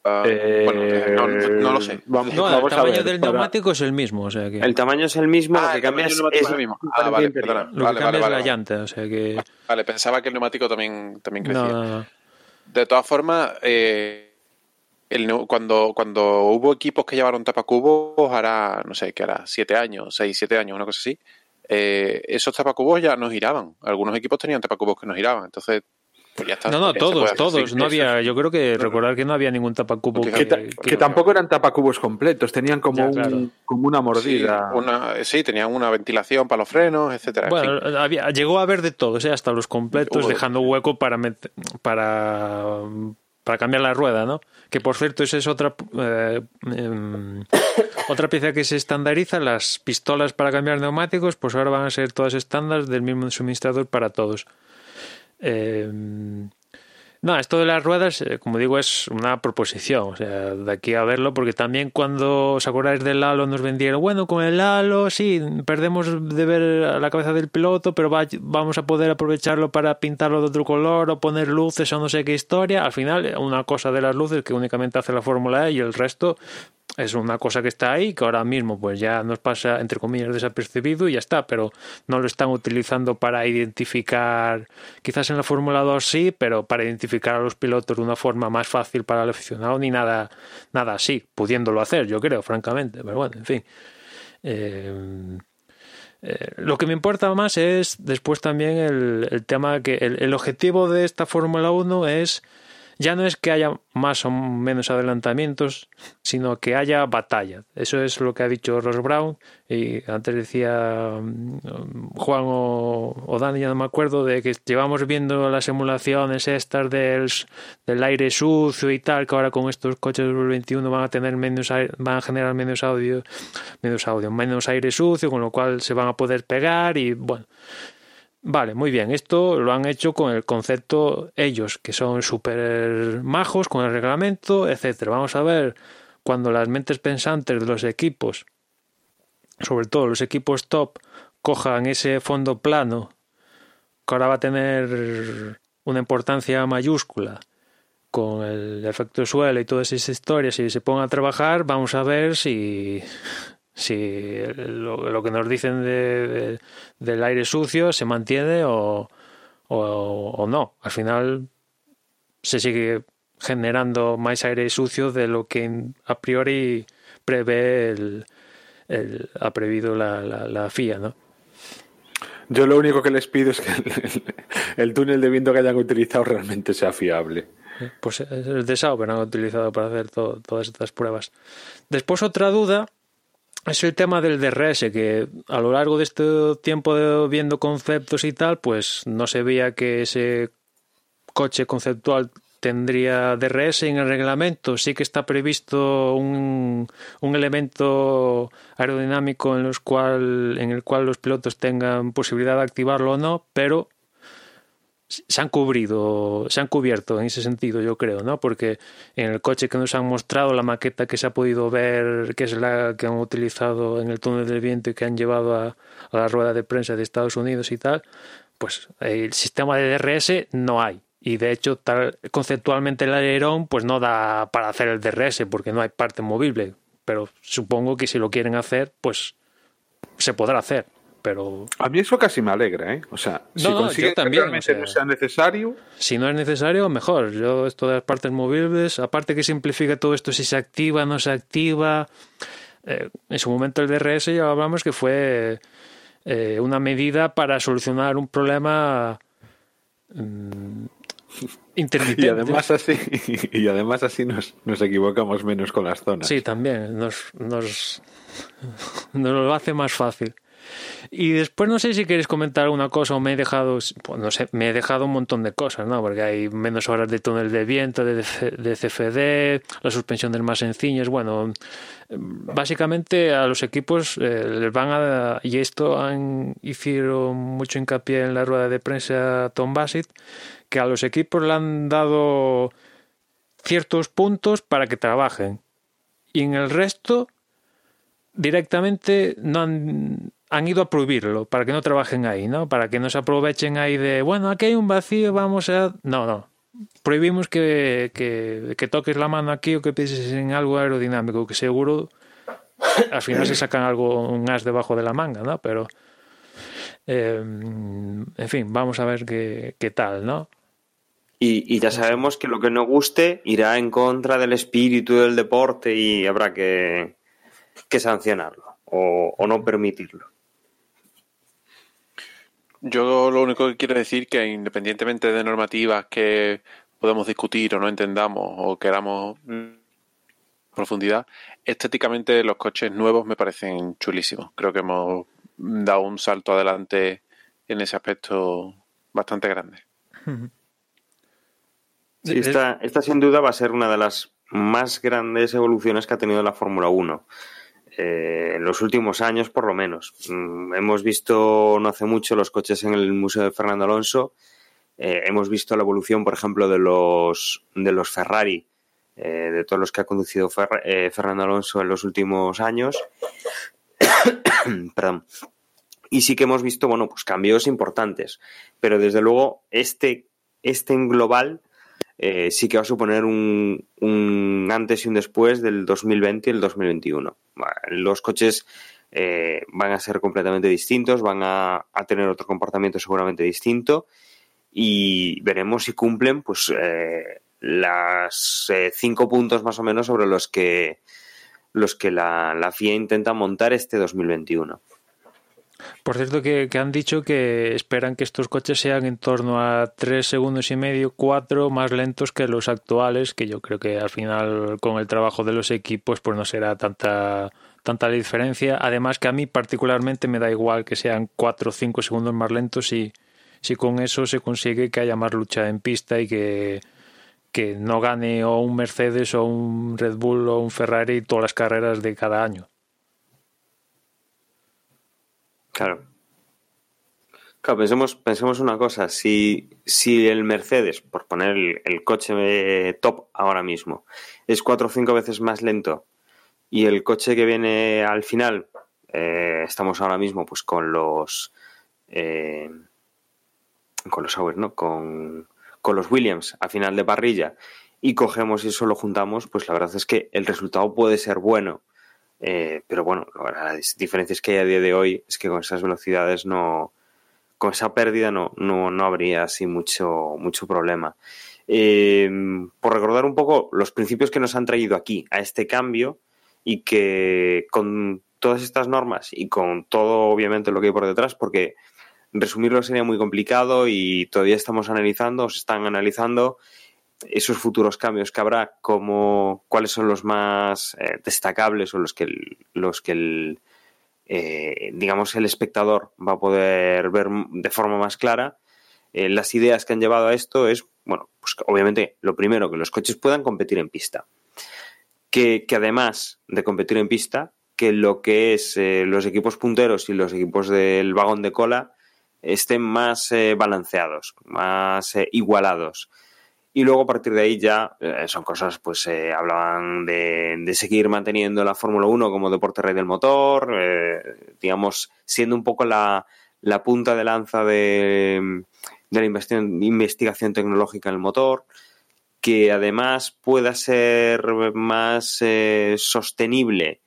Ah, bueno, no, lo sé. Vamos, el tamaño del neumático es el mismo. O sea que... El tamaño es el mismo, lo que cambia es, el mismo. Ah, vale, perdona. Lo vale, que cambia es la llanta. O sea que... Vale, pensaba que el neumático también, también crecía. De todas formas, eh, el, cuando, cuando hubo equipos que llevaron tapacubos, ahora, no sé, que era 7 años, 6, 7 años, una cosa así, eh, esos tapacubos ya no giraban. Algunos equipos tenían tapacubos que no giraban. Entonces, pues no, no, todos, todos. No había, yo creo que recordar que no había ningún tapacubo. Que, tampoco eran tapacubos completos, tenían como, como una mordida. Sí, una, sí, tenían una ventilación para los frenos, etcétera. Bueno, llegó a haber de todo, hasta los completos, dejando hueco para, para para cambiar la rueda, ¿no? Que por cierto, esa es otra eh, em, otra pieza que se estandariza. Las pistolas para cambiar neumáticos, pues ahora van a ser todas estándar del mismo suministrador para todos. Eh, no, esto de las ruedas, eh, como digo, es una proposición. O sea, de aquí a verlo, porque también cuando os acordáis del halo nos vendieron, bueno, con el halo sí, perdemos de ver la cabeza del piloto, pero vamos a poder aprovecharlo para pintarlo de otro color o poner luces o no sé qué historia. Al final, una cosa de las luces que únicamente hace la Fórmula E y el resto es una cosa que está ahí, que ahora mismo pues ya nos pasa, entre comillas, desapercibido y ya está, pero no lo están utilizando para identificar, quizás en la Fórmula 2 sí, pero para identificar a los pilotos de una forma más fácil para el aficionado, ni nada, nada así, pudiéndolo hacer, yo creo, francamente, pero bueno, en fin. Eh, eh, lo que me importa más es después también el, tema que el, el objetivo de esta Fórmula 1 es ya no es que haya más o menos adelantamientos, sino que haya batalla. Eso es lo que ha dicho Ross Brown y antes decía mm, Juan o, Dani, ya no me acuerdo, de que llevamos viendo las emulaciones estas del, del aire sucio y tal, que ahora con estos coches 2021 van a tener menos van a generar menos audio, menos audio, menos aire sucio, con lo cual se van a poder pegar y bueno, Vale, muy bien. Esto lo han hecho con el concepto ellos, que son súper majos con el reglamento, etcétera. Vamos a ver cuando las mentes pensantes de los equipos, sobre todo los equipos top, cojan ese fondo plano, que ahora va a tener una importancia mayúscula con el efecto suelo y todas esas historias, y se pongan a trabajar, vamos a ver si si lo, que nos dicen de, del aire sucio se mantiene o, o, no. Al final se sigue generando más aire sucio de lo que a priori prevé el, el ha previsto la, la, FIA, ¿no? Yo lo único que les pido es que el, túnel de viento que hayan utilizado realmente sea fiable. Pues es el de Sauber han utilizado para hacer todas estas pruebas. Después otra duda es el tema del DRS, que a lo largo de este tiempo de viendo conceptos y tal, pues no se veía que ese coche conceptual tendría DRS en el reglamento. Sí que está previsto un, un elemento aerodinámico en, los cual, en el cual los pilotos tengan posibilidad de activarlo o no, pero se han cubrido, se han cubierto en ese sentido, yo creo, ¿no? Porque en el coche que nos han mostrado, la maqueta que se ha podido ver, que es la que han utilizado en el túnel del viento y que han llevado a, la rueda de prensa de Estados Unidos y tal, pues el sistema de DRS no hay. Y de hecho, tal, conceptualmente el alerón pues no da para hacer el DRS porque no hay parte movible. Pero supongo que si lo quieren hacer, pues se podrá hacer pero... A mí eso casi me alegra, ¿eh? O sea, si no, también, que realmente no sea necesario... Si no es necesario, mejor. Yo esto de las partes movibles, aparte que simplifica todo esto si se activa, no se activa... Eh, en su momento el DRS ya hablamos que fue eh, una medida para solucionar un problema mm, intermitente. Y además así, y además así nos, nos equivocamos menos con las zonas. Sí, también. Nos, nos, nos lo hace más fácil. Y después no sé si queréis comentar alguna cosa o me he dejado, pues no sé, me he dejado un montón de cosas, ¿no? Porque hay menos horas de túnel de viento, de, de CFD, la suspensión del más sencillo, bueno, básicamente a los equipos eh, les van a, y esto han hicieron mucho hincapié en la rueda de prensa Tom Bassett, que a los equipos le han dado ciertos puntos para que trabajen y en el resto directamente no han han ido a prohibirlo para que no trabajen ahí, ¿no? Para que no se aprovechen ahí de, bueno, aquí hay un vacío, vamos a... No, no. Prohibimos que, que, toques la mano aquí o que pienses en algo aerodinámico, que seguro al final se sacan algo, un as debajo de la manga, ¿no? Pero, eh, en fin, vamos a ver qué, qué tal, ¿no? Y, ya sabemos que lo que no guste irá en contra del espíritu del deporte y habrá que, que sancionarlo o no permitirlo. Yo lo único que quiero decir que independientemente de normativas que podemos discutir o no entendamos o queramos profundidad, estéticamente los coches nuevos me parecen chulísimos. Creo que hemos dado un salto adelante en ese aspecto bastante grande. Esta, esta sin duda va a ser una de las más grandes evoluciones que ha tenido la Fórmula 1. Eh, en los últimos años, por lo menos. Mm, hemos visto no hace mucho los coches en el Museo de Fernando Alonso. Eh, hemos visto la evolución, por ejemplo, de los, de los Ferrari, eh, de todos los que ha conducido Fernando Alonso en los últimos años. Perdón. Y sí que hemos visto, bueno, pues cambios importantes. Pero desde luego, este, este en global eh, sí que va a suponer un, un, antes y un después del 2020 y el 2021. Los coches eh, van a ser completamente distintos, van a, a, tener otro comportamiento seguramente distinto y veremos si cumplen pues eh, las cinco puntos más o menos sobre los que los que la, la FIA intenta montar este 2021. Por cierto, que, han dicho que esperan que estos coches sean en torno a 3 segundos y medio, 4 más lentos que los actuales, que yo creo que al final con el trabajo de los equipos pues no será tanta tanta diferencia. Además que a mí particularmente me da igual que sean 4 o 5 segundos más lentos si, si con eso se consigue que haya más lucha en pista y que, que no gane o un Mercedes o un Red Bull o un Ferrari todas las carreras de cada año. Claro. Claro, pensemos, pensemos una cosa, si, si el Mercedes, por poner el, el coche top ahora mismo, es cuatro o cinco veces más lento y el coche que viene al final, eh, estamos ahora mismo pues con los eh, con los ¿no? Con, con los Williams a final de parrilla y cogemos y eso lo juntamos, pues la verdad es que el resultado puede ser bueno eh, pero bueno, la diferencia es que hay a día de hoy es que con esas velocidades no, con esa pérdida no, no, no habría así mucho, mucho problema. Eh, por recordar un poco los principios que nos han traído aquí a este cambio y que con todas estas normas y con todo obviamente lo que hay por detrás, porque resumirlo sería muy complicado y todavía estamos analizando, se están analizando esos futuros cambios que habrá, como, cuáles son los más eh, destacables o los que los que el, eh, digamos, el espectador va a poder ver de forma más clara. Eh, las ideas que han llevado a esto es, bueno, pues obviamente lo primero, que los coches puedan competir en pista. Que, que además de competir en pista, que lo que es eh, los equipos punteros y los equipos del vagón de cola estén más balanceados, más igualados y luego a partir de ahí ya eh, son cosas, pues eh, hablaban de, de, seguir manteniendo la Fórmula 1 como deporte rey del motor, eh, digamos, siendo un poco la, la punta de lanza de, de la investigación, investigación, tecnológica en el motor, que además pueda ser más eh, sostenible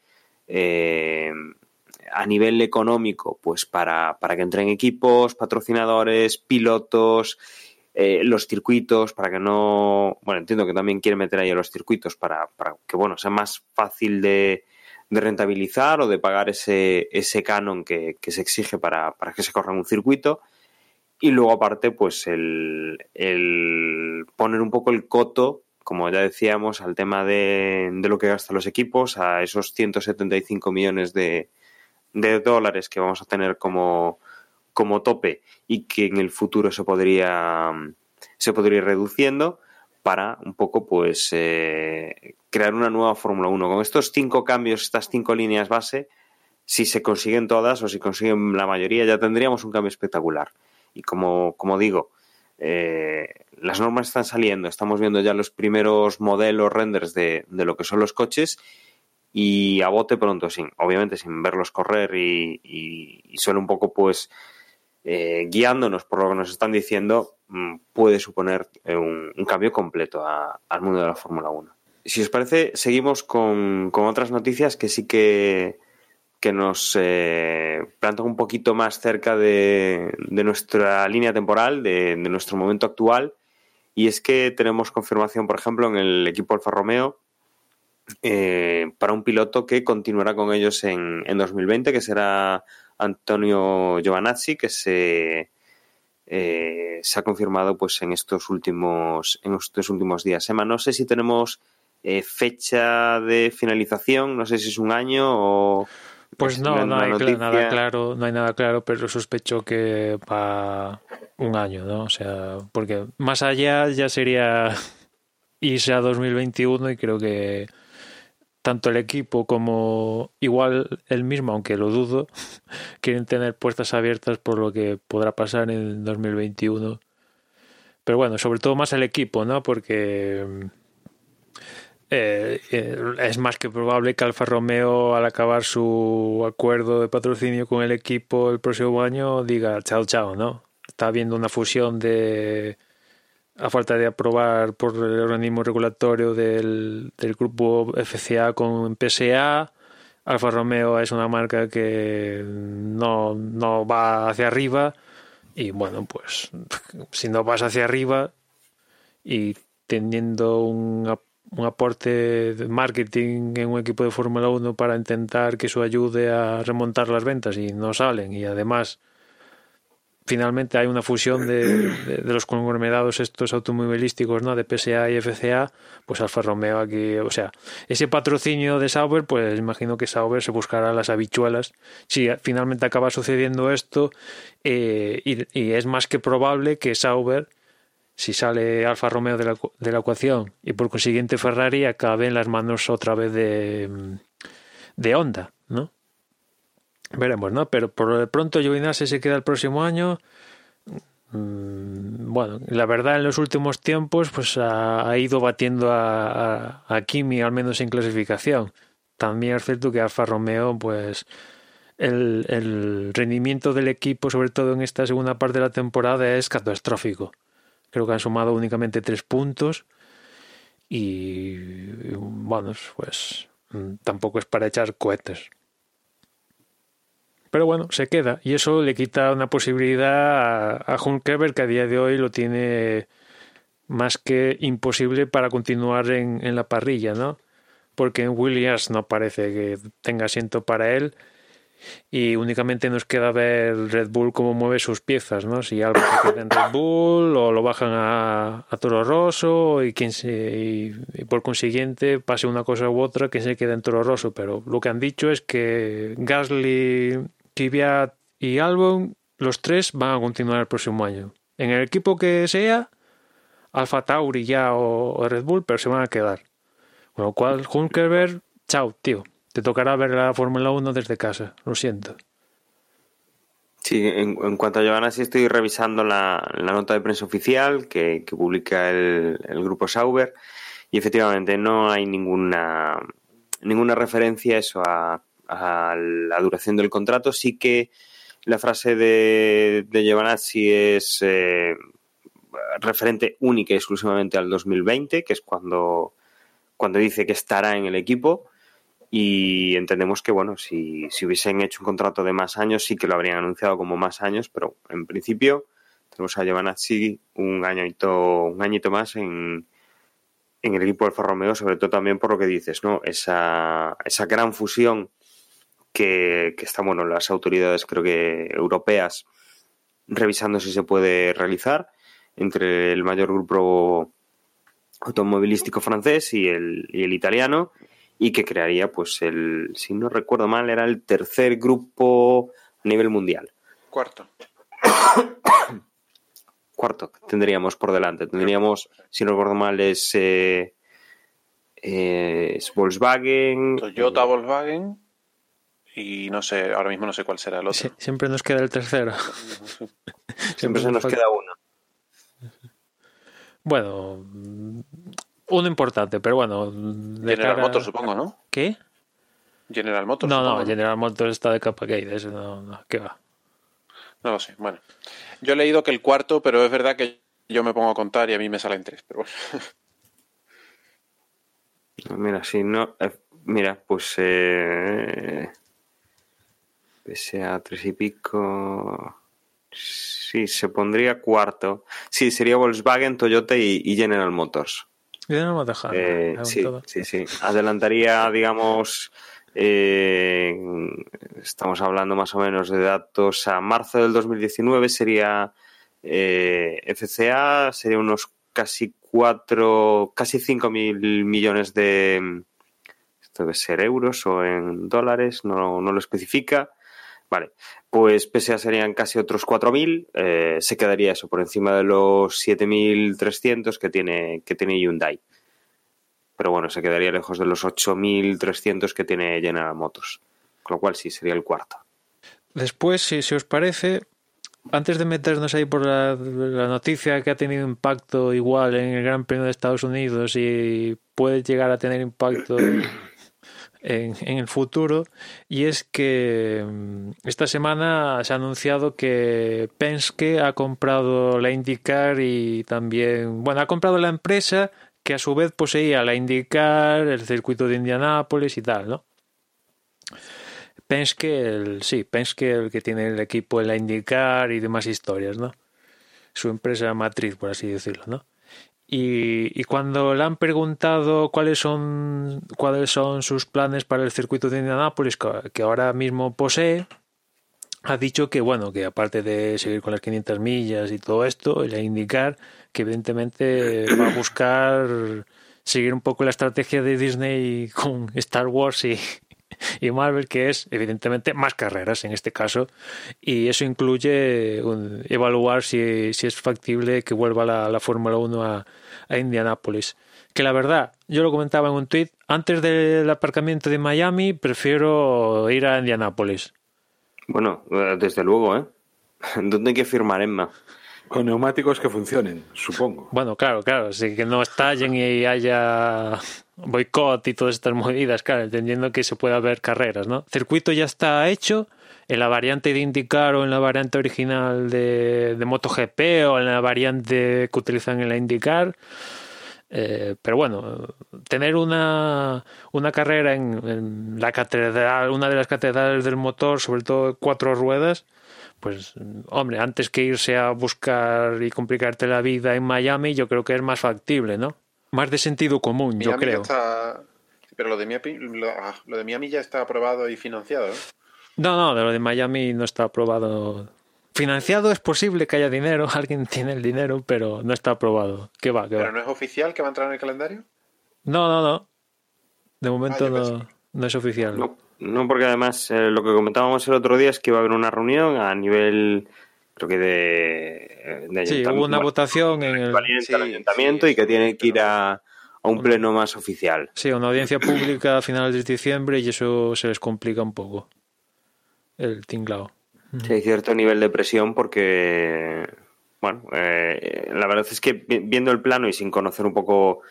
a nivel económico, pues para, para que entren equipos, patrocinadores, pilotos eh, los circuitos para que no. Bueno, entiendo que también quiere meter ahí a los circuitos para, para que bueno sea más fácil de, rentabilizar o de pagar ese, ese canon que, se exige para, para, que se corra un circuito. Y luego, aparte, pues el, el poner un poco el coto, como ya decíamos, al tema de, de lo que gastan los equipos, a esos 175 millones de, de dólares que vamos a tener como, como tope y que en el futuro se podría, se podría ir reduciendo para un poco pues eh, crear una nueva Fórmula 1. Con estos cinco cambios, estas cinco líneas base, si se consiguen todas o si consiguen la mayoría, ya tendríamos un cambio espectacular. Y como, como digo, eh, las normas están saliendo, estamos viendo ya los primeros modelos renders de, de, lo que son los coches y a bote pronto, sin, obviamente sin verlos correr y, y, y solo un poco pues eh, guiándonos por lo que nos están diciendo, mm, puede suponer eh, un, cambio completo a, al mundo de la Fórmula 1. Si os parece, seguimos con, con, otras noticias que sí que, que nos eh, plantan un poquito más cerca de, de nuestra línea temporal, de, de, nuestro momento actual. Y es que tenemos confirmación, por ejemplo, en el equipo Alfa Romeo eh, para un piloto que continuará con ellos en, en 2020, que será Antonio Giovanazzi, que se, eh, se ha confirmado pues en estos últimos, en estos últimos días. Emma, no sé si tenemos eh, fecha de finalización, no sé si es un año o. Pues no, no hay nada claro, no hay nada claro, pero sospecho que va un año, ¿no? O sea, porque más allá ya sería irse a 2021 y creo que tanto el equipo como igual el mismo, aunque lo dudo, quieren tener puertas abiertas por lo que podrá pasar en 2021. Pero bueno, sobre todo más el equipo, ¿no? Porque eh, eh, es más que probable que Alfa Romeo, al acabar su acuerdo de patrocinio con el equipo el próximo año, diga chao, chao, ¿no? Está habiendo una fusión de a falta de aprobar por el organismo regulatorio del, del grupo FCA con PSA. Alfa Romeo es una marca que no, no va hacia arriba y bueno, pues si no vas hacia arriba y teniendo un, un aporte de marketing en un equipo de Fórmula 1 para intentar que eso ayude a remontar las ventas y no salen y además finalmente hay una fusión de, los conglomerados estos automovilísticos, ¿no? De PSA y FCA, pues Alfa Romeo aquí, o sea, ese patrocinio de Sauber, pues imagino que Sauber se buscará las habichuelas. Si finalmente acaba sucediendo esto, eh, y, y, es más que probable que Sauber, si sale Alfa Romeo de la, de la ecuación y por consiguiente Ferrari, acabe en las manos otra vez de, de Honda, ¿no? Veremos, ¿no? Pero por de pronto Giovinazzi se queda el próximo año. Mm, bueno, la verdad en los últimos tiempos pues ha, ido batiendo a, a, a, Kimi al menos en clasificación. También es cierto que Alfa Romeo pues el, el rendimiento del equipo sobre todo en esta segunda parte de la temporada es catastrófico. Creo que han sumado únicamente tres puntos y bueno pues mm, tampoco es para echar cohetes. Pero bueno, se queda y eso le quita una posibilidad a, a que a día de hoy lo tiene más que imposible para continuar en, en la parrilla, ¿no? Porque en Williams no parece que tenga asiento para él y únicamente nos queda ver Red Bull cómo mueve sus piezas, ¿no? Si algo se queda en Red Bull o lo bajan a, Toro Rosso y, quien se, y, por consiguiente pase una cosa u otra que se quede en Toro Rosso, pero lo que han dicho es que Gasly Y Albon, los tres van a continuar el próximo año. En el equipo que sea, Alfa Tauri ya o, Red Bull, pero se van a quedar. Con lo cual, Hulkerberg, chao, tío. Te tocará ver la Fórmula 1 desde casa, lo siento. Sí, en, cuanto a Giovanna, sí estoy revisando la, nota de prensa oficial que, que publica el, el, grupo Sauber y efectivamente no hay ninguna, ninguna referencia a eso a a la duración del contrato. Sí que la frase de, de Giovanazzi es eh, referente única y exclusivamente al 2020, que es cuando, cuando dice que estará en el equipo. Y entendemos que, bueno, si, si hubiesen hecho un contrato de más años, sí que lo habrían anunciado como más años, pero en principio tenemos a Giovanazzi un añito, un añito más en, en el equipo del Romeo, sobre todo también por lo que dices, ¿no? Esa, esa gran fusión que, que están bueno, las autoridades, creo que europeas, revisando si se puede realizar entre el mayor grupo automovilístico francés y el, y el italiano y que crearía, pues, el, si no recuerdo mal, era el tercer grupo a nivel mundial. Cuarto. Cuarto tendríamos por delante. Tendríamos, si no recuerdo mal, es, eh, es Volkswagen. Toyota, Volkswagen y no sé, ahora mismo no sé cuál será el otro. Siempre nos queda el tercero. siempre se nos queda uno. Bueno, uno importante, pero bueno. General cara... Motors, supongo, ¿no? ¿Qué? General Motors. No, supongo, no, General Motors está de capa gate, eso no, no, ¿qué va? No lo sé, bueno. Yo he leído que el cuarto, pero es verdad que yo me pongo a contar y a mí me salen tres, pero bueno. Mira, si no. Eh, mira, pues. Eh, pese a tres y pico. Sí, se pondría cuarto. Sí, sería Volkswagen, Toyota y, y General Motors. General Motors. Eh, sí, sí, sí. Adelantaría, digamos, eh, estamos hablando más o menos de datos a marzo del 2019, sería eh, FCA, sería unos casi cuatro, casi cinco mil millones de, esto debe ser euros o en dólares, no, no lo especifica. Vale, pues PSA serían casi otros 4.000, eh, se quedaría eso por encima de los 7.300 que tiene, que tiene Hyundai. pero bueno, se quedaría lejos de los 8.300 que tiene General Motors. Con lo cual sí, sería el cuarto. Después, si, si os parece, antes de meternos ahí por la, la, noticia que ha tenido impacto igual en el Gran Premio de Estados Unidos y puede llegar a tener impacto en, el futuro, y es que mm, esta semana se ha anunciado que Penske ha comprado la IndyCar y también, bueno, ha comprado la empresa que a su vez poseía la IndyCar, el circuito de Indianápolis y tal, ¿no? Penske, el, sí, Penske el que tiene el equipo en la IndyCar y demás historias, ¿no? Su empresa matriz, por así decirlo, ¿no? Y, y, cuando le han preguntado cuáles son cuáles son sus planes para el circuito de Indianápolis que ahora mismo posee, ha dicho que bueno, que aparte de seguir con las 500 millas y todo esto, el indicar que evidentemente va a buscar seguir un poco la estrategia de Disney con Star Wars y, y Marvel, que es evidentemente más carreras en este caso, y eso incluye evaluar si, si, es factible que vuelva la, la Fórmula 1 a, a Indianápolis. Que la verdad, yo lo comentaba en un tweet, antes del aparcamiento de Miami prefiero ir a Indianápolis. Bueno, desde luego, ¿eh? ¿Dónde hay que firmar, Emma? Con neumáticos que funcionen, supongo. Bueno, claro, claro, así que no estallen y haya boicot y todas estas movidas, claro, entendiendo que se puede haber carreras, ¿no? El circuito ya está hecho, en la variante de IndyCar o en la variante original de, de MotoGP o en la variante que utilizan en la IndyCar. Eh, pero bueno, tener una, una carrera en, en, la catedral, una de las catedrales del motor, sobre todo cuatro ruedas, pues hombre, antes que irse a buscar y complicarte la vida en Miami, yo creo que es más factible, ¿no? Más de sentido común, Miami yo creo. Está... Pero lo de, Miami, lo, lo de Miami ya está aprobado y financiado, ¿no? No, no, de lo de Miami no está aprobado. Financiado es posible que haya dinero, alguien tiene el dinero, pero no está aprobado. ¿Qué va? ¿Qué ¿Pero va? no es oficial que va a entrar en el calendario? No, no, no. De momento Ah, no, no es oficial. No, no porque además eh, lo que comentábamos el otro día es que iba a haber una reunión a nivel, creo que de, de Sí, hubo una votación en el... Sí, al ayuntamiento sí, y que tiene que ir a un pleno más oficial. Sí, una audiencia pública a finales de diciembre y eso se les complica un poco. El tinglao. Sí, hay cierto nivel de presión porque, bueno, eh, la verdad es que vi- viendo el plano y sin conocer un poco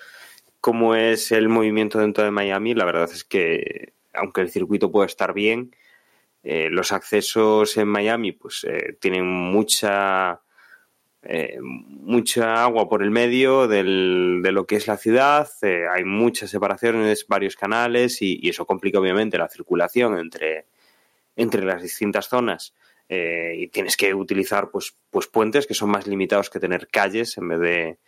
cómo es el movimiento dentro de Miami, la verdad es que, aunque el circuito puede estar bien, eh, los accesos en Miami pues eh, tienen mucha mucha agua por el medio del, de lo que es la ciudad, hay muchas separaciones, varios canales y eso complica obviamente la circulación entre, entre las distintas zonas eh, y tienes que utilizar pues, pues puentes que son más limitados que tener calles en vez de,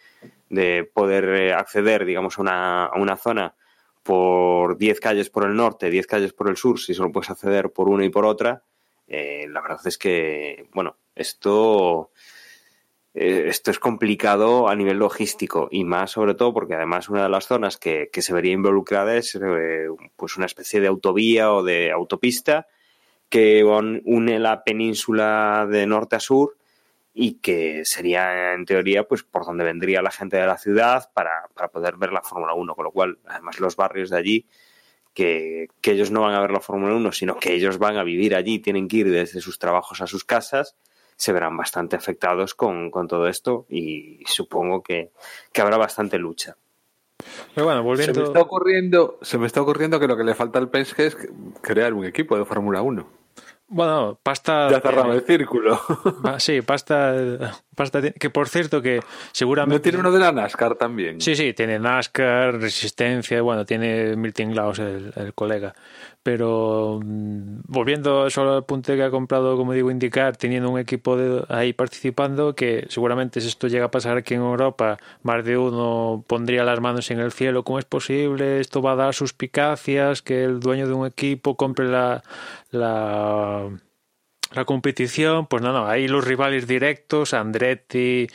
de poder eh, acceder digamos a una, a una zona por 10 calles por el norte, 10 calles por el sur, si solo puedes acceder por una y por otra, eh, la verdad es que, bueno, esto, esto es complicado a nivel logístico y más sobre todo porque además una de las zonas que, que se vería involucrada es pues una especie de autovía o de autopista que un- une la península de norte a sur y que sería en teoría pues por donde vendría la gente de la ciudad para, para poder ver la Fórmula 1, con lo cual además los barrios de allí que, que ellos no van a ver la Fórmula 1, sino que ellos van a vivir allí, tienen que ir desde sus trabajos a sus casas, se verán bastante afectados con, con todo esto y supongo que, que habrá bastante lucha. Pero bueno, Se me volviendo... está ocurriendo, se me está ocurriendo que lo que le falta al Penske es crear un equipo de Fórmula 1. Bueno, pasta... Ya cerraba el círculo. Sí, pasta, pasta... Que por cierto que seguramente... ¿No tiene uno de la NASCAR también? Sí, sí, tiene NASCAR, Resistencia, bueno, tiene Milton Glaus, el, el colega. Pero mm, volviendo solo al punto que ha comprado, como digo, indicar, teniendo un equipo de, ahí participando, que seguramente si esto llega a pasar aquí en Europa, más de uno pondría las manos en el cielo. ¿Cómo es posible? Esto va a dar suspicacias, que el dueño de un equipo compre la, la la competición, pues no, no, ahí los rivales directos, Andretti,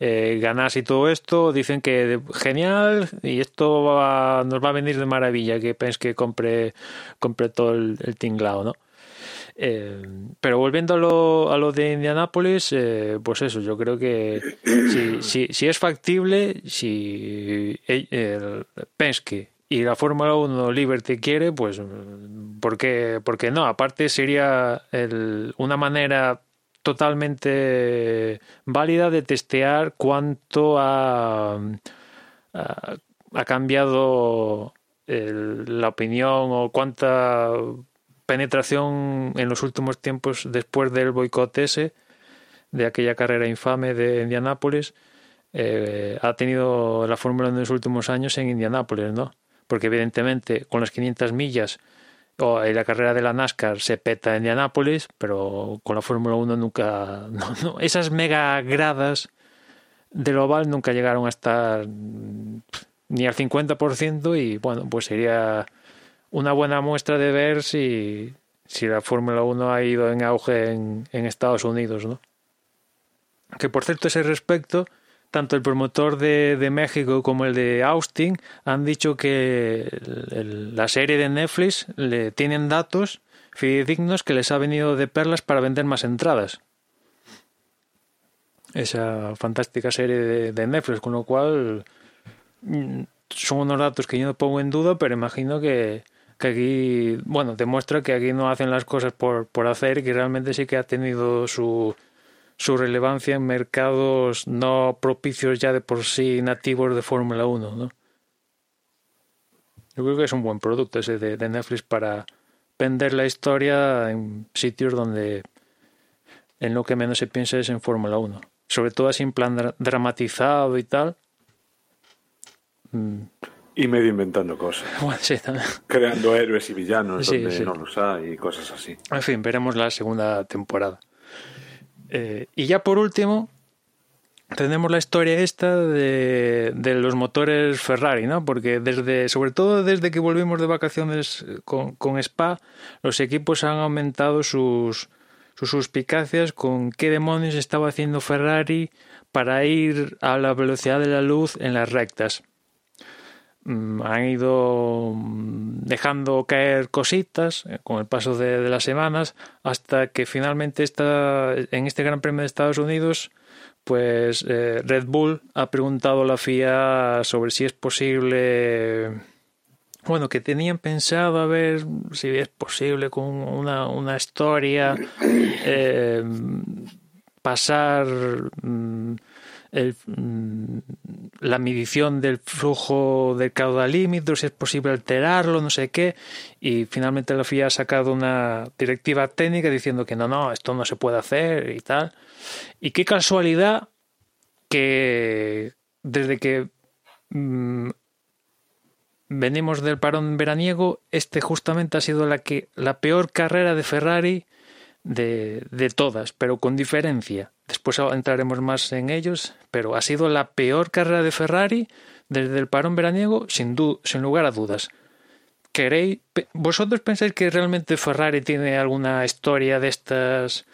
eh, Ganassi y todo esto, dicen que genial y esto nos va a venir de maravilla, que pens que compre, compre todo el, el tinglado, ¿no? Eh, pero volviendo a lo, a lo de Indianápolis, eh, pues eso, yo creo que si, si, es factible, si el Penske y la Fórmula 1 Liberty quiere, pues ¿por qué, no? Aparte sería una manera totalmente válida de testear cuánto ha, ha, cambiado la opinión o cuánta penetración en los últimos tiempos después del boicot ese de aquella carrera infame de Indianápolis eh, ha tenido la Fórmula 1 en los últimos años en Indianápolis, ¿no? Porque evidentemente con las 500 millas o en la carrera de la NASCAR se peta en Indianápolis, pero con la Fórmula 1 nunca... Esas mega gradas del oval nunca llegaron a estar ni al 50% y bueno, pues sería una buena muestra de ver si, si la Fórmula 1 ha ido en auge en, en, Estados Unidos, ¿no? Que por cierto, ese respecto, tanto el promotor de, de México como el de Austin han dicho que la serie de Netflix le tienen datos fidedignos que les ha venido de perlas para vender más entradas. Esa fantástica serie de, de Netflix, con lo cual mm, son unos datos que yo no pongo en duda, pero imagino que, que aquí, bueno, demuestra que aquí no hacen las cosas por, por hacer y que realmente sí que ha tenido su, su relevancia en mercados no propicios ya de por sí nativos de Fórmula 1, ¿no? Yo creo que es un buen producto ese de, de, Netflix para vender la historia en sitios donde en lo que menos se piensa es en Fórmula 1. Sobre todo así en plan dra dramatizado y tal. Mm. Y medio inventando cosas. Bueno, sí, Creando héroes y villanos sí, donde sí. no los hay y cosas así. En fin, veremos la segunda temporada. Eh, y ya por último, tenemos la historia esta de, de, los motores Ferrari, ¿no? Porque desde, sobre todo desde que volvimos de vacaciones con, con Spa, los equipos han aumentado sus, sus suspicacias con qué demonios estaba haciendo Ferrari para ir a la velocidad de la luz en las rectas han ido dejando caer cositas eh, con el paso de, de, las semanas hasta que finalmente está en este Gran Premio de Estados Unidos pues eh, Red Bull ha preguntado a la FIA sobre si es posible bueno que tenían pensado a ver si es posible con una, una historia eh, pasar mm, mm, la medición del flujo del caudal límite, si es posible alterarlo, no sé qué, y finalmente la FIA ha sacado una directiva técnica diciendo que no, no, esto no se puede hacer y tal. Y qué casualidad que desde que mmm, venimos del parón veraniego, este justamente ha sido la que la peor carrera de Ferrari de, de todas, pero con diferencia. Después entraremos más en ellos, pero ha sido la peor carrera de Ferrari desde el parón veraniego, sin, sin lugar a dudas. ¿Queréis, vosotros pensáis que realmente Ferrari tiene alguna historia de estas,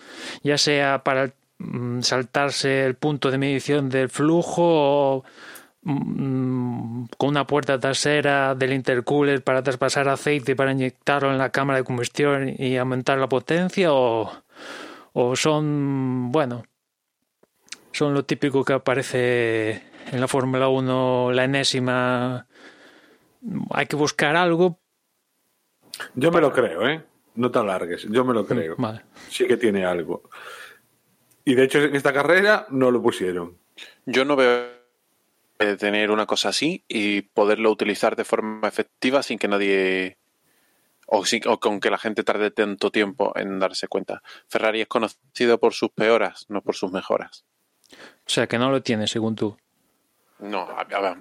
ya sea para mm, saltarse el punto de medición del flujo o con una puerta trasera del intercooler para traspasar aceite para inyectarlo en la cámara de combustión y aumentar la potencia o, o son, bueno, son lo típico que aparece en la Fórmula 1, la enésima. Hay que buscar algo. Yo me lo creo, ¿eh? No te alargues, yo me lo mm, creo. Vale. Sí que tiene algo. Y de hecho en esta carrera no lo pusieron. Yo no veo tener una cosa así y poderlo utilizar de forma efectiva sin que nadie o, sin, o, con que la gente tarde tanto tiempo en darse cuenta. Ferrari es conocido por sus peoras, no por sus mejoras. O sea, que no lo tiene, según tú. No, a ver.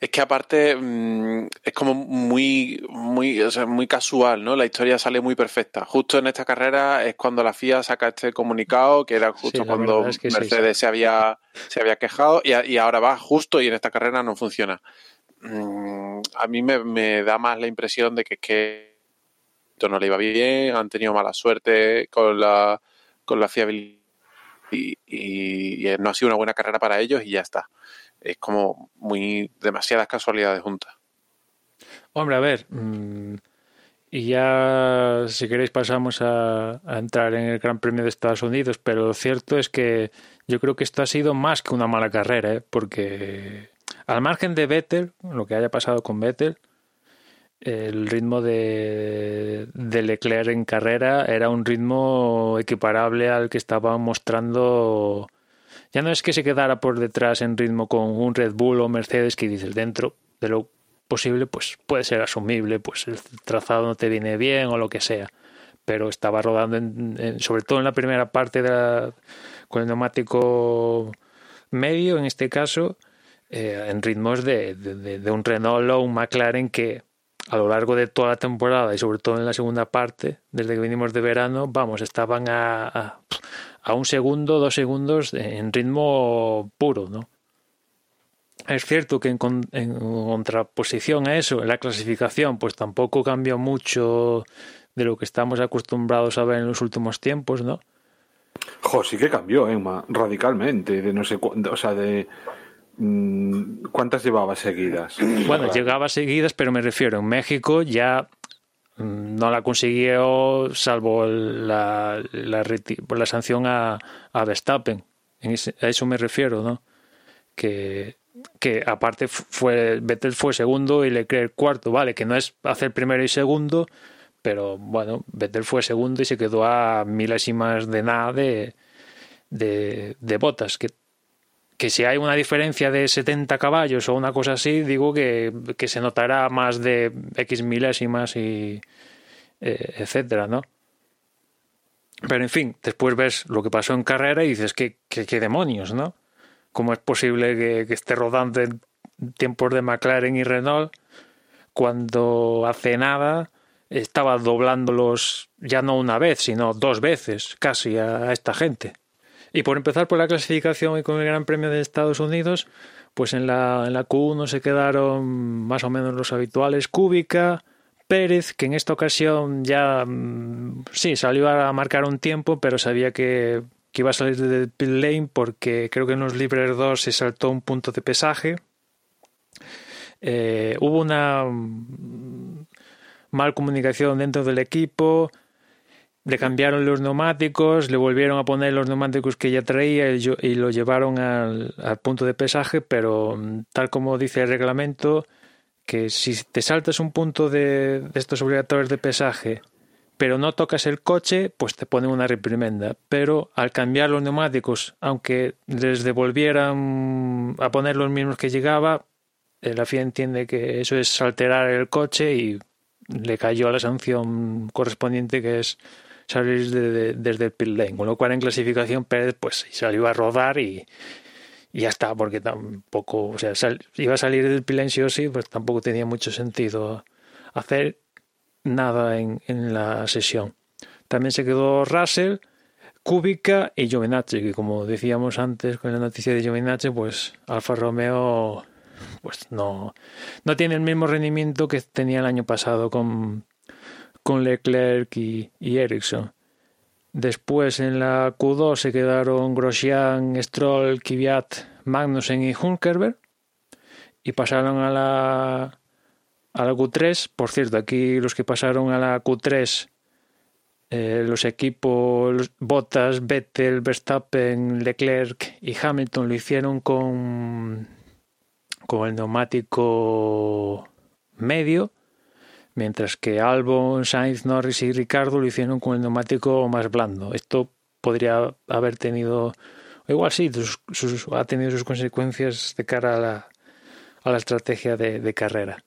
Es que aparte mmm, es como muy, muy, o sea, muy casual, ¿no? La historia sale muy perfecta. Justo en esta carrera es cuando la FIA saca este comunicado, que era justo sí, cuando es que Mercedes sí, se había, se había quejado, y, y, ahora va justo y en esta carrera no funciona. Mm, a mí me, me, da más la impresión de que, que esto no le iba bien, han tenido mala suerte con la, con la fiabilidad y, y, y, no ha sido una buena carrera para ellos y ya está. Es como muy demasiadas casualidades juntas. Hombre, a ver, mmm, y ya, si queréis, pasamos a, a, entrar en el Gran Premio de Estados Unidos. Pero lo cierto es que yo creo que esto ha sido más que una mala carrera, ¿eh? porque al margen de Vettel, lo que haya pasado con Vettel, el ritmo de, de Leclerc en carrera era un ritmo equiparable al que estaba mostrando. Ya no es que se quedara por detrás en ritmo con un Red Bull o Mercedes que dices dentro de lo posible, pues puede ser asumible, pues el trazado no te viene bien o lo que sea. Pero estaba rodando, en, sobre todo en la primera parte con el neumático medio, en este caso, eh, en ritmos de, de, un Renault o un McLaren que a lo largo de toda la temporada y sobre todo en la segunda parte, desde que venimos de verano, vamos, estaban a, a un segundo, dos segundos en ritmo puro, ¿no? Es cierto que en, en, contraposición a eso, en la clasificación, pues tampoco cambió mucho de lo que estamos acostumbrados a ver en los últimos tiempos, ¿no? Jo, sí que cambió, Emma, radicalmente, de no sé cuánto, o sea, de mm, ¿cuántas llevaba seguidas? Bueno, llegaba seguidas, pero me refiero, en México ya no la consiguió salvo la, la, la sanción a, a Verstappen. Ese, a eso me refiero, ¿no? Que que aparte fue Vettel fue segundo y Leclerc cuarto, vale, que no es hacer primero y segundo, pero bueno, Vettel fue segundo y se quedó a milésimas de nada de, de, de botas, que, que si hay una diferencia de 70 caballos o una cosa así, digo que, que se notará más de X milésimas y eh, etcétera, ¿no? Pero en fin, después ves lo que pasó en carrera y dices que, que demonios, ¿no? ¿Cómo es posible que, que esté rodando en tiempos de McLaren y Renault cuando hace nada estaba doblándolos ya no una vez, sino dos veces casi a esta gente? Y por empezar por la clasificación y con el Gran Premio de Estados Unidos, pues en la, en la Q1 se quedaron más o menos los habituales Cúbica, Pérez, que en esta ocasión ya sí salió a marcar un tiempo, pero sabía que que iba a salir del pit lane porque creo que en los libres 2 se saltó un punto de pesaje. Eh, hubo una mal comunicación dentro del equipo, le cambiaron los neumáticos, le volvieron a poner los neumáticos que ya traía y, lo llevaron al, punto de pesaje, pero tal como dice el reglamento, que si te saltas un punto de, de estos obligatorios de pesaje pero no tocas el coche, pues te ponen una reprimenda. Pero al cambiar los neumáticos, aunque les devolvieran a poner los mismos que llegaba, la FIA entiende que eso es alterar el coche y le cayó la sanción correspondiente que es salir de, de, desde el pit lane. Con lo cual en clasificación Pérez pues salió a rodar y, y ya está, porque tampoco, o sea, sal, iba a salir del pit lane sí o sí, pues tampoco tenía mucho sentido hacer nada en, en la sesión. También se quedó Russell, Kubica y Giovinazzi, que como decíamos antes con la noticia de Giovinazzi, pues Alfa Romeo pues no, no tiene el mismo rendimiento que tenía el año pasado con, con Leclerc y, Ericsson. Después en la Q2 se quedaron Grosjean, Stroll, Kvyat, Magnussen y Hulkerberg y pasaron a la a la Q3. Por cierto, aquí los que pasaron a la Q3, eh, los equipos Bottas, Vettel, Verstappen, Leclerc y Hamilton lo hicieron con, con el neumático medio, mientras que Albon, Sainz, Norris y Ricardo lo hicieron con el neumático más blando. Esto podría haber tenido, igual sí, sus, ha tenido sus consecuencias de cara a la, a la estrategia de, de carrera.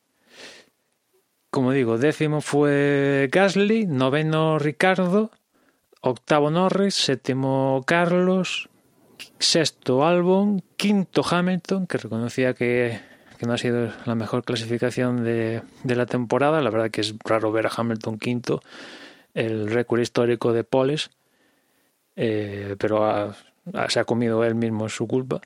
Como digo, décimo fue Gasly, noveno Ricardo, octavo Norris, séptimo Carlos, sexto Albon, quinto Hamilton, que reconocía que, que no ha sido la mejor clasificación de, de, la temporada. La verdad que es raro ver a Hamilton quinto, el récord histórico de poles, eh, pero se ha comido él mismo su culpa.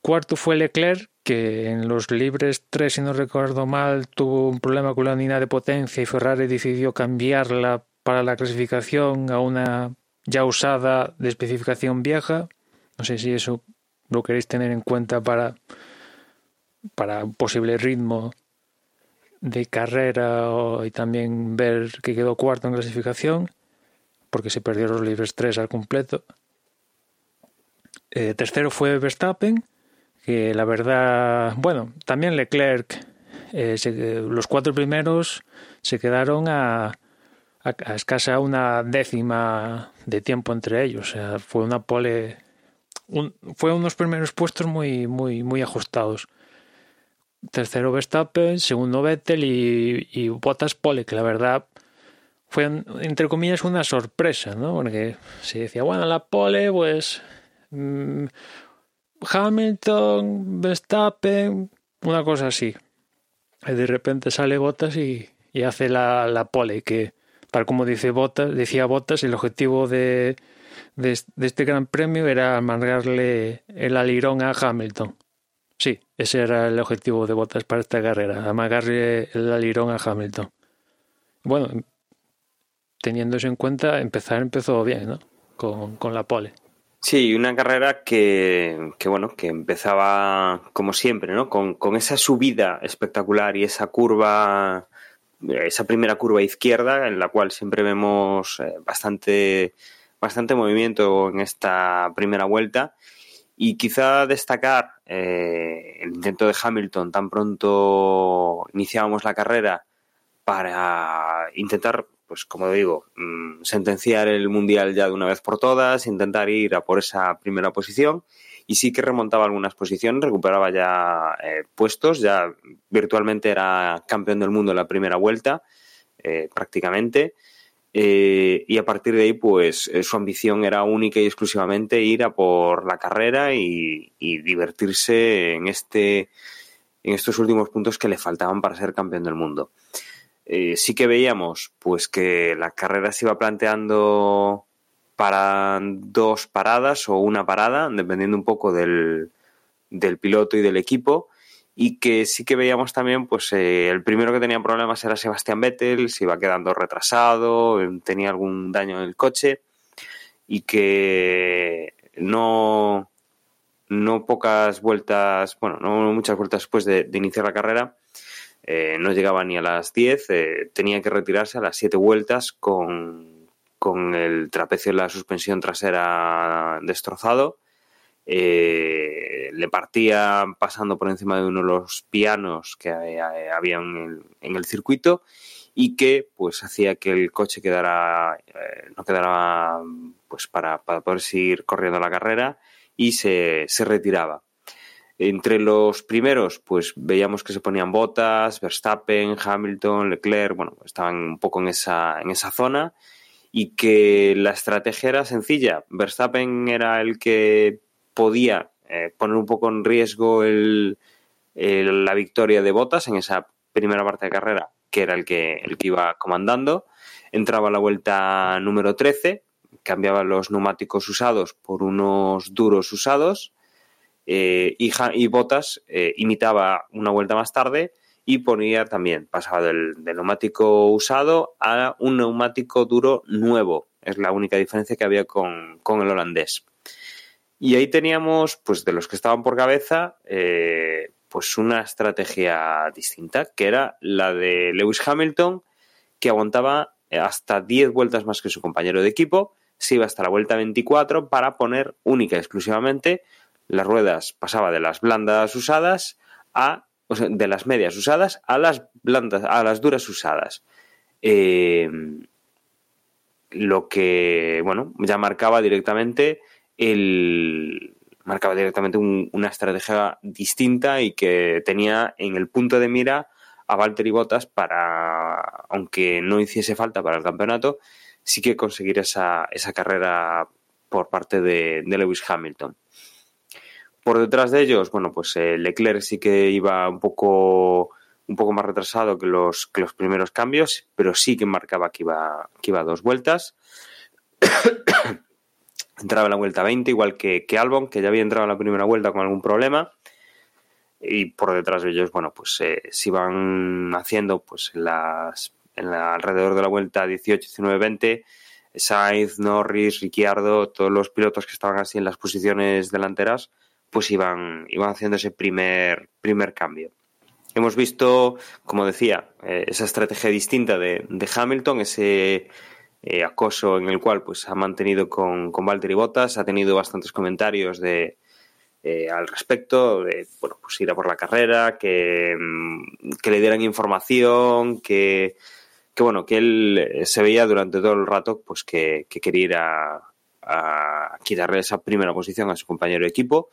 Cuarto fue Leclerc, que en los libres 3, si no recuerdo mal, tuvo un problema con la unidad de potencia y Ferrari decidió cambiarla para la clasificación a una ya usada de especificación vieja. No sé si eso lo queréis tener en cuenta para, para un posible ritmo de carrera y también ver que quedó cuarto en clasificación, porque se perdió los libres tres al completo. Eh, tercero fue Verstappen, que la verdad, bueno, también Leclerc, eh, los cuatro primeros se quedaron a, a, escasa una décima de tiempo entre ellos. O sea, fue una pole, fue unos primeros puestos muy, muy, muy ajustados. Tercero Verstappen, segundo Vettel y, y Bottas pole, que la verdad fue, entre comillas, una sorpresa, ¿no? Porque se decía, bueno, la pole, pues mm, Hamilton, Verstappen, una cosa así. Y de repente sale Bottas y, y hace la, la pole, que tal como dice Bottas, decía Bottas, el objetivo de, de, este gran premio era amargarle el alirón a Hamilton. Sí, ese era el objetivo de Bottas para esta carrera, amargarle el alirón a Hamilton. Bueno, teniendo eso en cuenta, empezar empezó bien, ¿no? Con, con la pole. Sí, una carrera que, que, bueno, que empezaba como siempre, ¿no? Con, con esa subida espectacular y esa curva esa primera curva izquierda en la cual siempre vemos eh, bastante, bastante movimiento en esta primera vuelta y quizá destacar eh, el intento de Hamilton tan pronto iniciábamos la carrera para intentar, pues como digo, mm, sentenciar el mundial ya de una vez por todas, intentar ir a por esa primera posición y sí que remontaba algunas posiciones, recuperaba ya eh, puestos, ya virtualmente era campeón del mundo en la primera vuelta, eh, prácticamente. Eh, y a partir de ahí, pues su ambición era única y exclusivamente ir a por la carrera y, divertirse en este en estos últimos puntos que le faltaban para ser campeón del mundo. sí que veíamos pues que la carrera se iba planteando para dos paradas o una parada, dependiendo un poco del, del piloto y del equipo. Y que sí que veíamos también, pues eh, el primero que tenía problemas era Sebastián Vettel, se iba quedando retrasado, tenía algún daño en el coche y que no, no pocas vueltas, bueno, no muchas vueltas después de, iniciar la carrera, eh, no llegaba ni a las 10, eh, tenía que retirarse a las 7 vueltas con con el trapecio de la suspensión trasera destrozado. Eh, le partía pasando por encima de uno de los pianos que había en el, circuito y que pues hacía que el coche quedara eh, no quedara pues para, poder seguir corriendo la carrera y se, se, retiraba. Entre los primeros, pues veíamos que se ponían botas, Verstappen, Hamilton, Leclerc, bueno, estaban un poco en esa, en esa zona y que la estrategia era sencilla. Verstappen era el que podía eh, poner un poco en riesgo la victoria de Bottas en esa primera parte de carrera, que era el que, iba comandando. Entraba la vuelta número 13, cambiaba los neumáticos usados por unos duros usados eh, y, Bottas eh, imitaba una vuelta más tarde y ponía también, pasaba del, neumático usado a un neumático duro nuevo. Es la única diferencia que había con, el holandés. Y ahí teníamos, pues de los que estaban por cabeza, eh, pues una estrategia distinta, que era la de Lewis Hamilton, que aguantaba hasta 10 vueltas más que su compañero de equipo, se iba hasta la vuelta 24 para poner única y exclusivamente las ruedas, pasaba de las blandas usadas a de las medias usadas a las blandas, a las duras usadas. Eh, lo que, bueno, ya marcaba directamente el marcaba directamente una estrategia distinta y que tenía en el punto de mira a Valtteri Bottas para, aunque no hiciese falta para el campeonato, sí que conseguir esa, esa carrera por parte de Lewis Hamilton. Por detrás de ellos, bueno, pues eh, Leclerc sí que iba un poco, un poco más retrasado que los, que los primeros cambios, pero sí que marcaba que iba, que iba dos vueltas. Entraba en la vuelta 20, igual que, que Albon, que ya había entrado en la primera vuelta con algún problema. Y por detrás de ellos, bueno, pues eh, se iban haciendo pues en las en la, alrededor de la vuelta 18, 19, 20, Sainz, Norris, Ricciardo, todos los pilotos que estaban así en las posiciones delanteras, pues iban, iban haciendo ese primer, primer cambio. hemos visto, como decía, eh, esa estrategia distinta de, de Hamilton, ese eh, acoso en el cual pues ha mantenido con, con Valtteri Bottas, ha tenido bastantes comentarios de eh, al respecto, de bueno, pues ir a por la carrera, que, mm, que le dieran información, que, que bueno, que él eh, se veía durante todo el rato pues que, que quería ir a, a quitarle esa primera posición a su compañero de equipo.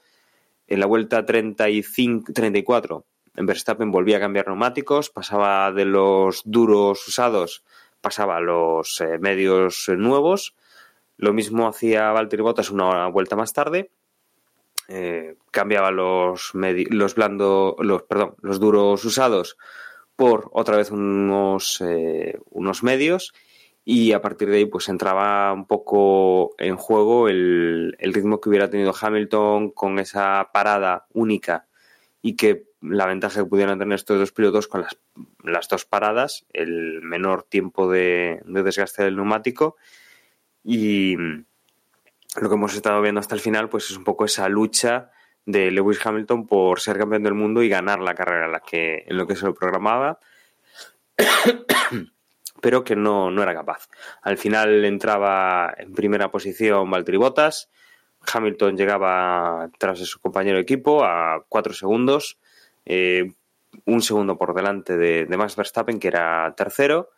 En la vuelta 35, 34, Verstappen volvía a cambiar neumáticos, pasaba de los duros usados pasaba los eh, medios nuevos. Lo mismo hacía Valtteri Bottas una vuelta más tarde. Eh, cambiaba los, los los, perdón, los duros usados por otra vez unos, eh, unos medios y a partir de ahí pues entraba un poco en juego el, ritmo que hubiera tenido Hamilton con esa parada única y que la ventaja que pudieran tener estos dos pilotos con las, las dos paradas, el menor tiempo de, de, desgaste del neumático y lo que hemos estado viendo hasta el final pues es un poco esa lucha de Lewis Hamilton por ser campeón del mundo y ganar la carrera en, la que, en lo que se lo programaba pero que no, no era capaz. Al final entraba en primera posición Valtteri Bottas, Hamilton llegaba tras de su compañero de equipo a cuatro segundos, eh, un segundo por delante de, Max Verstappen, que era tercero.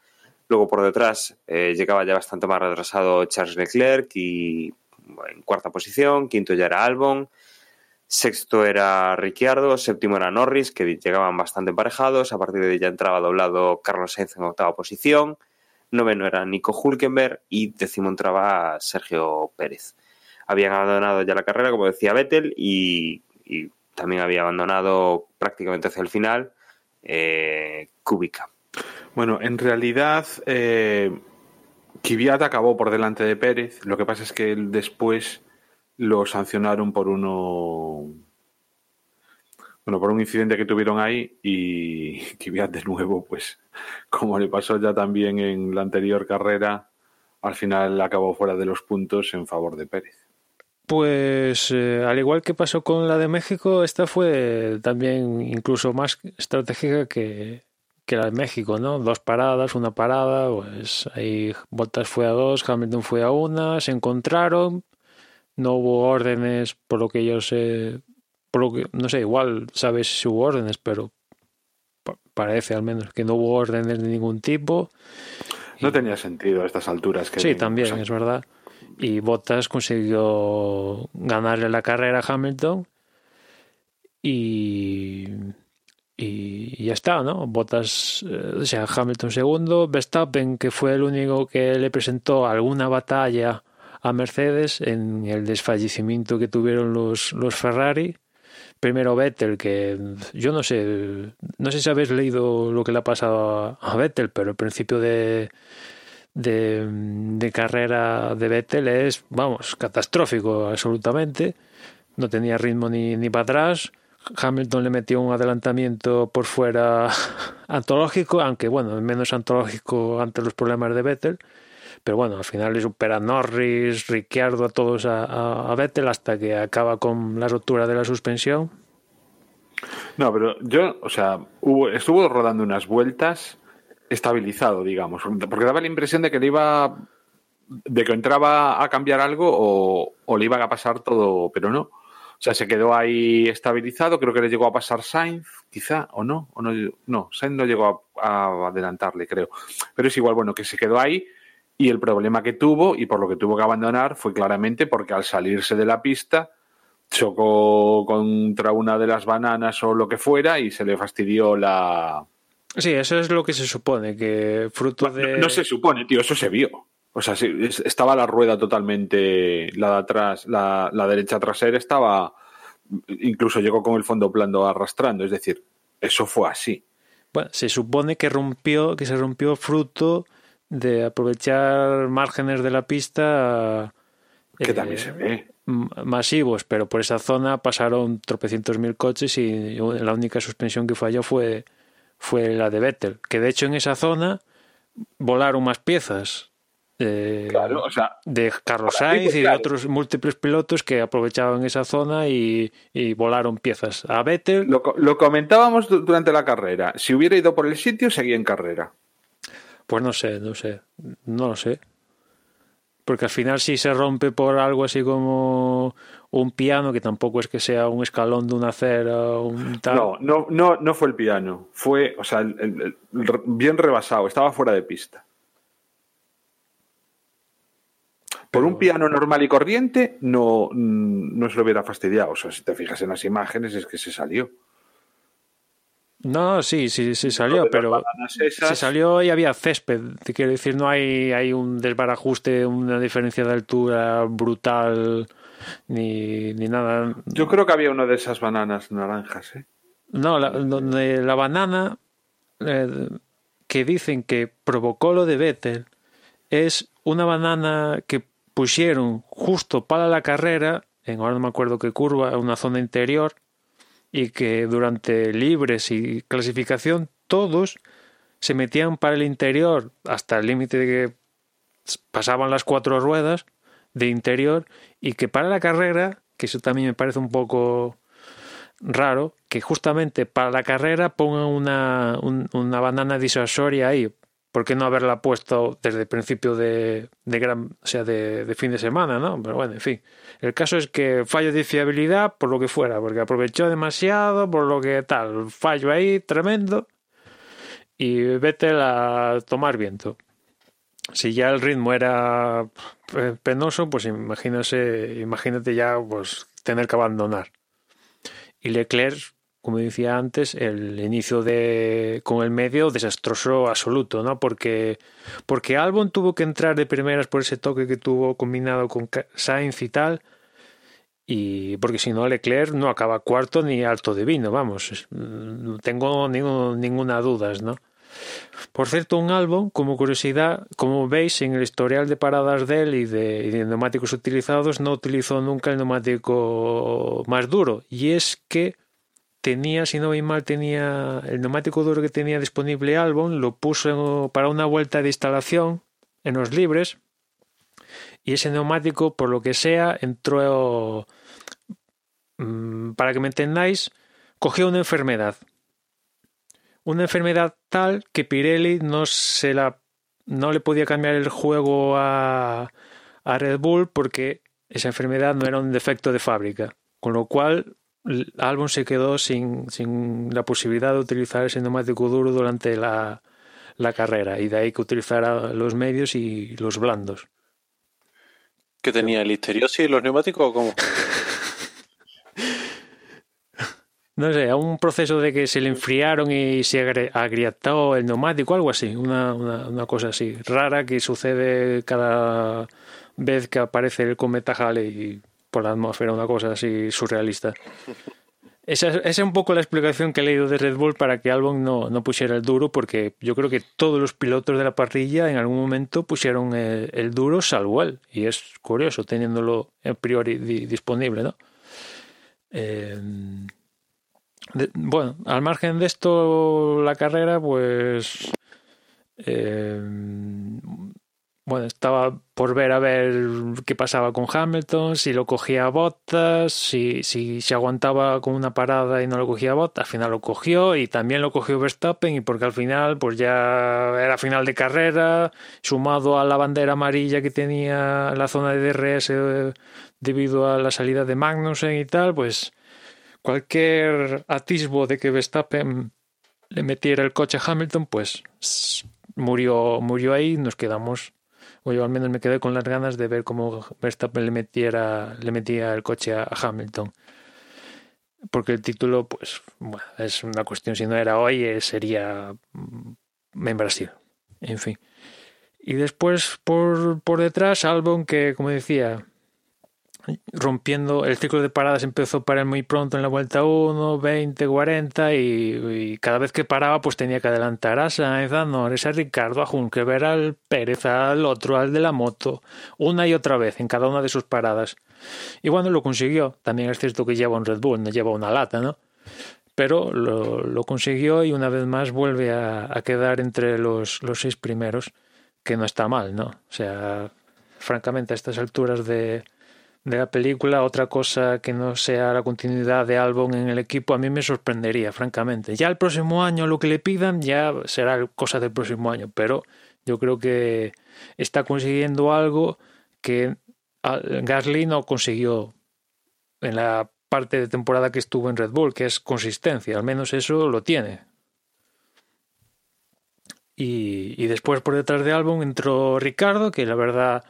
Luego por detrás eh, llegaba ya bastante más retrasado Charles Leclerc y en cuarta posición, quinto ya era Albon, sexto era Ricciardo, séptimo era Norris, que llegaban bastante emparejados, a partir de ya entraba doblado Carlos Sainz en octava posición, noveno era Nico Hulkenberg y décimo entraba Sergio Pérez. Habían abandonado ya la carrera, como decía Vettel, y, también había abandonado prácticamente hacia el final eh, Kubica. Bueno, en realidad eh, Kvyat acabó por delante de Pérez. Lo que pasa es que después lo sancionaron por uno. Bueno, por un incidente que tuvieron ahí y Kvyat de nuevo, pues como le pasó ya también en la anterior carrera, al final acabó fuera de los puntos en favor de Pérez. Pues eh, al igual que pasó con la de México, esta fue también incluso más estratégica que, que la de México, ¿no? Dos paradas, una parada, pues ahí Bottas fue a dos, Hamilton fue a una, se encontraron, no hubo órdenes, por lo que yo sé, por lo que, no sé, igual sabes si hubo órdenes, pero parece al menos que no hubo órdenes de ningún tipo. No tenía sentido a estas alturas. Que sí, también, es verdad y Bottas consiguió ganarle la carrera a Hamilton y, y ya está, ¿no? Bottas, eh, o sea, Hamilton segundo, Verstappen, que fue el único que le presentó alguna batalla a Mercedes en el desfallecimiento que tuvieron los, los Ferrari. Primero Vettel, que yo no sé, no sé si habéis leído lo que le ha pasado a Vettel, pero al principio de, de, de carrera de Vettel es, vamos, catastrófico absolutamente. No tenía ritmo ni, ni para atrás. Hamilton le metió un adelantamiento por fuera antológico, aunque bueno, menos antológico ante los problemas de Vettel. Pero bueno, al final le supera Norris, Ricciardo, a todos a, a, Vettel hasta que acaba con la rotura de la suspensión. No, pero yo, o sea, hubo, estuvo rodando unas vueltas estabilizado, digamos, porque daba la impresión de que le iba, de que entraba a cambiar algo o, le iba a pasar todo, pero no. O sea, se quedó ahí estabilizado, creo que le llegó a pasar Sainz, quizá, o no, o no, no, Sainz no llegó a, a adelantarle, creo. Pero es igual, bueno, que se quedó ahí y el problema que tuvo y por lo que tuvo que abandonar fue claramente porque al salirse de la pista chocó contra una de las bananas o lo que fuera y se le fastidió la, Sí, eso es lo que se supone, que fruto de... No, no se supone, tío, eso se vio. O sea, sí, estaba la rueda totalmente, la de atrás, la, la, derecha trasera estaba, incluso llegó con el fondo plano arrastrando, es decir, eso fue así. Bueno, se supone que rompió, que se rompió fruto de aprovechar márgenes de la pista que eh, también se ve masivos, pero por esa zona pasaron tropecientos mil coches y la única suspensión que falló fue fue la de Vettel, que de hecho en esa zona volaron más piezas. eh, Claro, o sea, de Carlos Sainz y de otros múltiples pilotos que aprovechaban esa zona y, y volaron piezas. A Vettel, lo, lo comentábamos du- durante la carrera. Si hubiera ido por el sitio, seguía en carrera. pues no sé, no sé, no lo sé. Porque al final si se rompe por algo así como un piano, que tampoco es que sea un escalón de una acera o un tal. No, no, no, no fue el piano. Fue, o sea, el- el- el- el- bien rebasado. Estaba fuera de pista. Por un piano normal y corriente no, mm, no se lo hubiera fastidiado. O sea, si te fijas en las imágenes, es que se salió. No, sí, sí, sí salió, pero esas- se salió y había césped. Quiero decir, no hay, hay un desbarajuste, una diferencia de altura brutal, ni, ni nada. Yo creo que había una de esas bananas naranjas, ¿eh? No, la, donde la banana eh, que dicen que provocó lo de Vettel es una banana que pusieron justo para la carrera, en ahora no me acuerdo qué curva, en una zona interior, y que durante libres y clasificación todos se metían para el interior hasta el límite de que pasaban las cuatro ruedas de interior y que para la carrera, que eso también me parece un poco raro, que justamente para la carrera pongan una, un- una banana disuasoria ahí. ¿Por qué no haberla puesto desde el principio de, de gran, o sea, de, de fin de semana, no? Pero bueno, en fin. El caso es que fallo de fiabilidad por lo que fuera, porque aprovechó demasiado, por lo que tal, fallo ahí tremendo y vete a tomar viento. Si ya el ritmo era penoso, pues imagínate ya pues tener que abandonar. Y Leclerc, como decía antes, el inicio de con el medio desastroso absoluto, ¿no? Porque porque Albon tuvo que entrar de primeras por ese toque que tuvo combinado con Sainz y tal. Y porque si no Leclerc no acaba cuarto ni alto de vino, vamos, no tengo ningún- ninguna duda, ¿no? Por cierto, un álbum, como curiosidad, como veis en el historial de paradas de él y de neumáticos utilizados, no utilizó nunca el neumático más duro. Y es que tenía, si no voy mal, tenía el neumático duro que tenía disponible Albon, lo puso para una vuelta de instalación en los libres. Y ese neumático, por lo que sea, entró, mm, para que me entendáis, cogió una enfermedad una enfermedad tal que Pirelli no se la no le podía cambiar el juego a, Red Bull porque esa enfermedad no era un defecto de fábrica. Con lo cual Albon se quedó sin, sin la posibilidad de utilizar ese neumático duro durante la, la carrera y de ahí que utilizara los medios y los blandos. ¿Que tenía listeriosis los neumáticos o cómo? No sé, a un proceso de que se le enfriaron y se agri- agrietó el neumático, algo así, una, una, una cosa así, rara que sucede cada vez que aparece el cometa Halley por la atmósfera, una cosa así surrealista. Esa, esa es un poco la explicación que he leído de Red Bull para que Albon no, no pusiera el duro, porque yo creo que todos los pilotos de la parrilla en algún momento pusieron el, el duro, salvo él. Y es curioso teniéndolo a priori di- disponible, ¿no? Eh, de- bueno, al margen de esto, la carrera, pues. eh, bueno, estaba por ver a ver qué pasaba con Hamilton, si lo cogía a Bottas, si, si se aguantaba con una parada y no lo cogía a Bottas, al final lo cogió y también lo cogió Verstappen y porque al final pues ya era final de carrera, sumado a la bandera amarilla que tenía la zona de DRS eh, debido a la salida de Magnussen y tal, pues cualquier atisbo de que Verstappen le metiera el coche a Hamilton, pues murió, murió ahí, nos quedamos, o yo al menos me quedé con las ganas de ver cómo Verstappen le metiera, le metía el coche a, a Hamilton. Porque el título, pues, bueno, es una cuestión, si no era hoy, eh, sería mm, en Brasil. En fin. Y después por, por detrás, Albon, que como decía, rompiendo el ciclo de paradas empezó para él muy pronto en la vuelta 1, 20, 40 y, y cada vez que paraba pues tenía que adelantar a Sainz, a Norris, a Ricardo, a Juncker, al Pérez, al otro, al de la moto, una y otra vez en cada una de sus paradas. Y bueno, lo consiguió. También es cierto que lleva un Red Bull, no lleva una lata, ¿no? Pero lo, lo consiguió y una vez más vuelve a, a quedar entre los, los seis primeros. que no está mal, ¿no? O sea, francamente, a estas alturas de, de la película, otra cosa que no sea la continuidad de Albon en el equipo, a mí me sorprendería, francamente. Ya el próximo año lo que le pidan ya será cosa del próximo año, pero yo creo que está consiguiendo algo que Gasly no consiguió en la parte de temporada que estuvo en Red Bull, que es consistencia, al menos eso lo tiene. Y, después por detrás de Albon entró Ricardo, que la verdad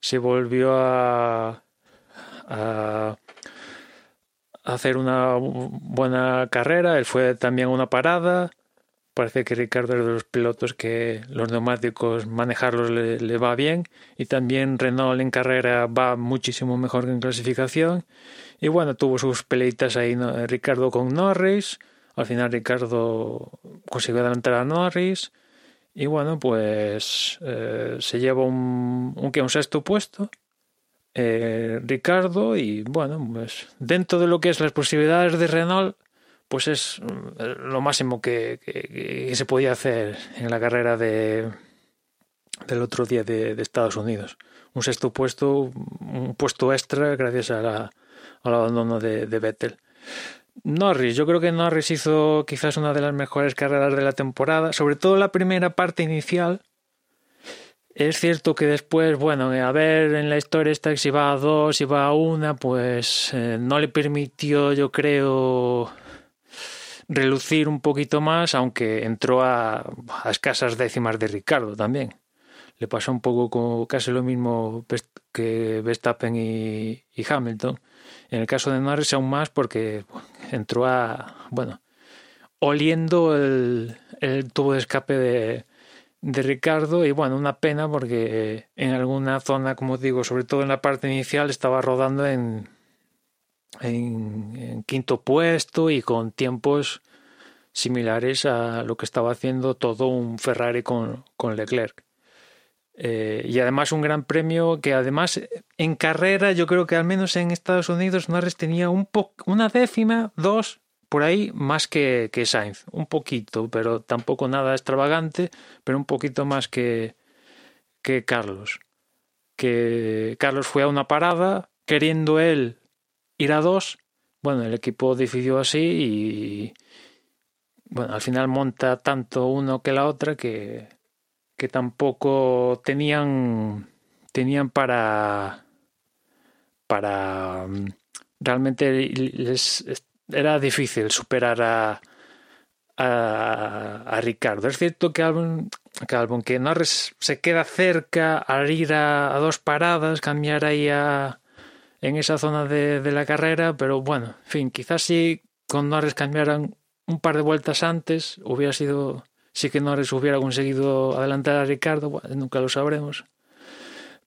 se volvió a, a hacer una buena carrera. Él fue también una parada. Parece que Ricardo es de los pilotos que los neumáticos manejarlos le, va bien. Y también Renault en carrera va muchísimo mejor que en clasificación. Y bueno, tuvo sus peleitas ahí Ricardo con Norris. Al final Ricardo consiguió adelantar a Norris. Y bueno, pues eh, se lleva un, un, un sexto puesto. Eh, Ricardo y bueno, pues dentro de lo que es las posibilidades de Renault, pues es mm, lo máximo que, se podía hacer en la carrera de, del otro día de, Estados Unidos. Un sexto puesto, un puesto extra gracias a la, al abandono de, de Vettel. Norris, yo creo que Norris hizo quizás una de las mejores carreras de la temporada, sobre todo la primera parte inicial. Es cierto que después, bueno, a ver en la historia esta si va a dos, si va a una, pues eh, no le permitió, yo creo, relucir un poquito más, aunque entró a, escasas décimas de Ricardo también. Le pasó un poco casi lo mismo que Verstappen y, Hamilton. En el caso de Norris aún más porque entró a, bueno, oliendo el, el tubo de escape de, de Ricardo y bueno, una pena porque en alguna zona, como digo, sobre todo en la parte inicial, estaba rodando en, en, quinto puesto y con tiempos similares a lo que estaba haciendo todo un Ferrari con, con Leclerc. Eh, y además un gran premio que además en carrera yo creo que al menos en Estados Unidos Norris tenía un una décima, dos por ahí más que, que Sainz, un poquito, pero tampoco nada extravagante, pero un poquito más que, que Carlos. Que Carlos fue a una parada, queriendo él ir a dos. Bueno, el equipo decidió así y bueno, al final monta tanto uno que la otra que, que tampoco tenían tenían para para mm, realmente les era difícil superar a a, Ricardo. Es cierto que Albon, que Albon que Norris se queda cerca al ir a, dos paradas, cambiar ahí a, en esa zona de, de, la carrera, pero bueno, en fin, quizás si con Norris cambiaran un par de vueltas antes, hubiera sido, sí que Norris hubiera conseguido adelantar a Ricardo, nunca lo sabremos.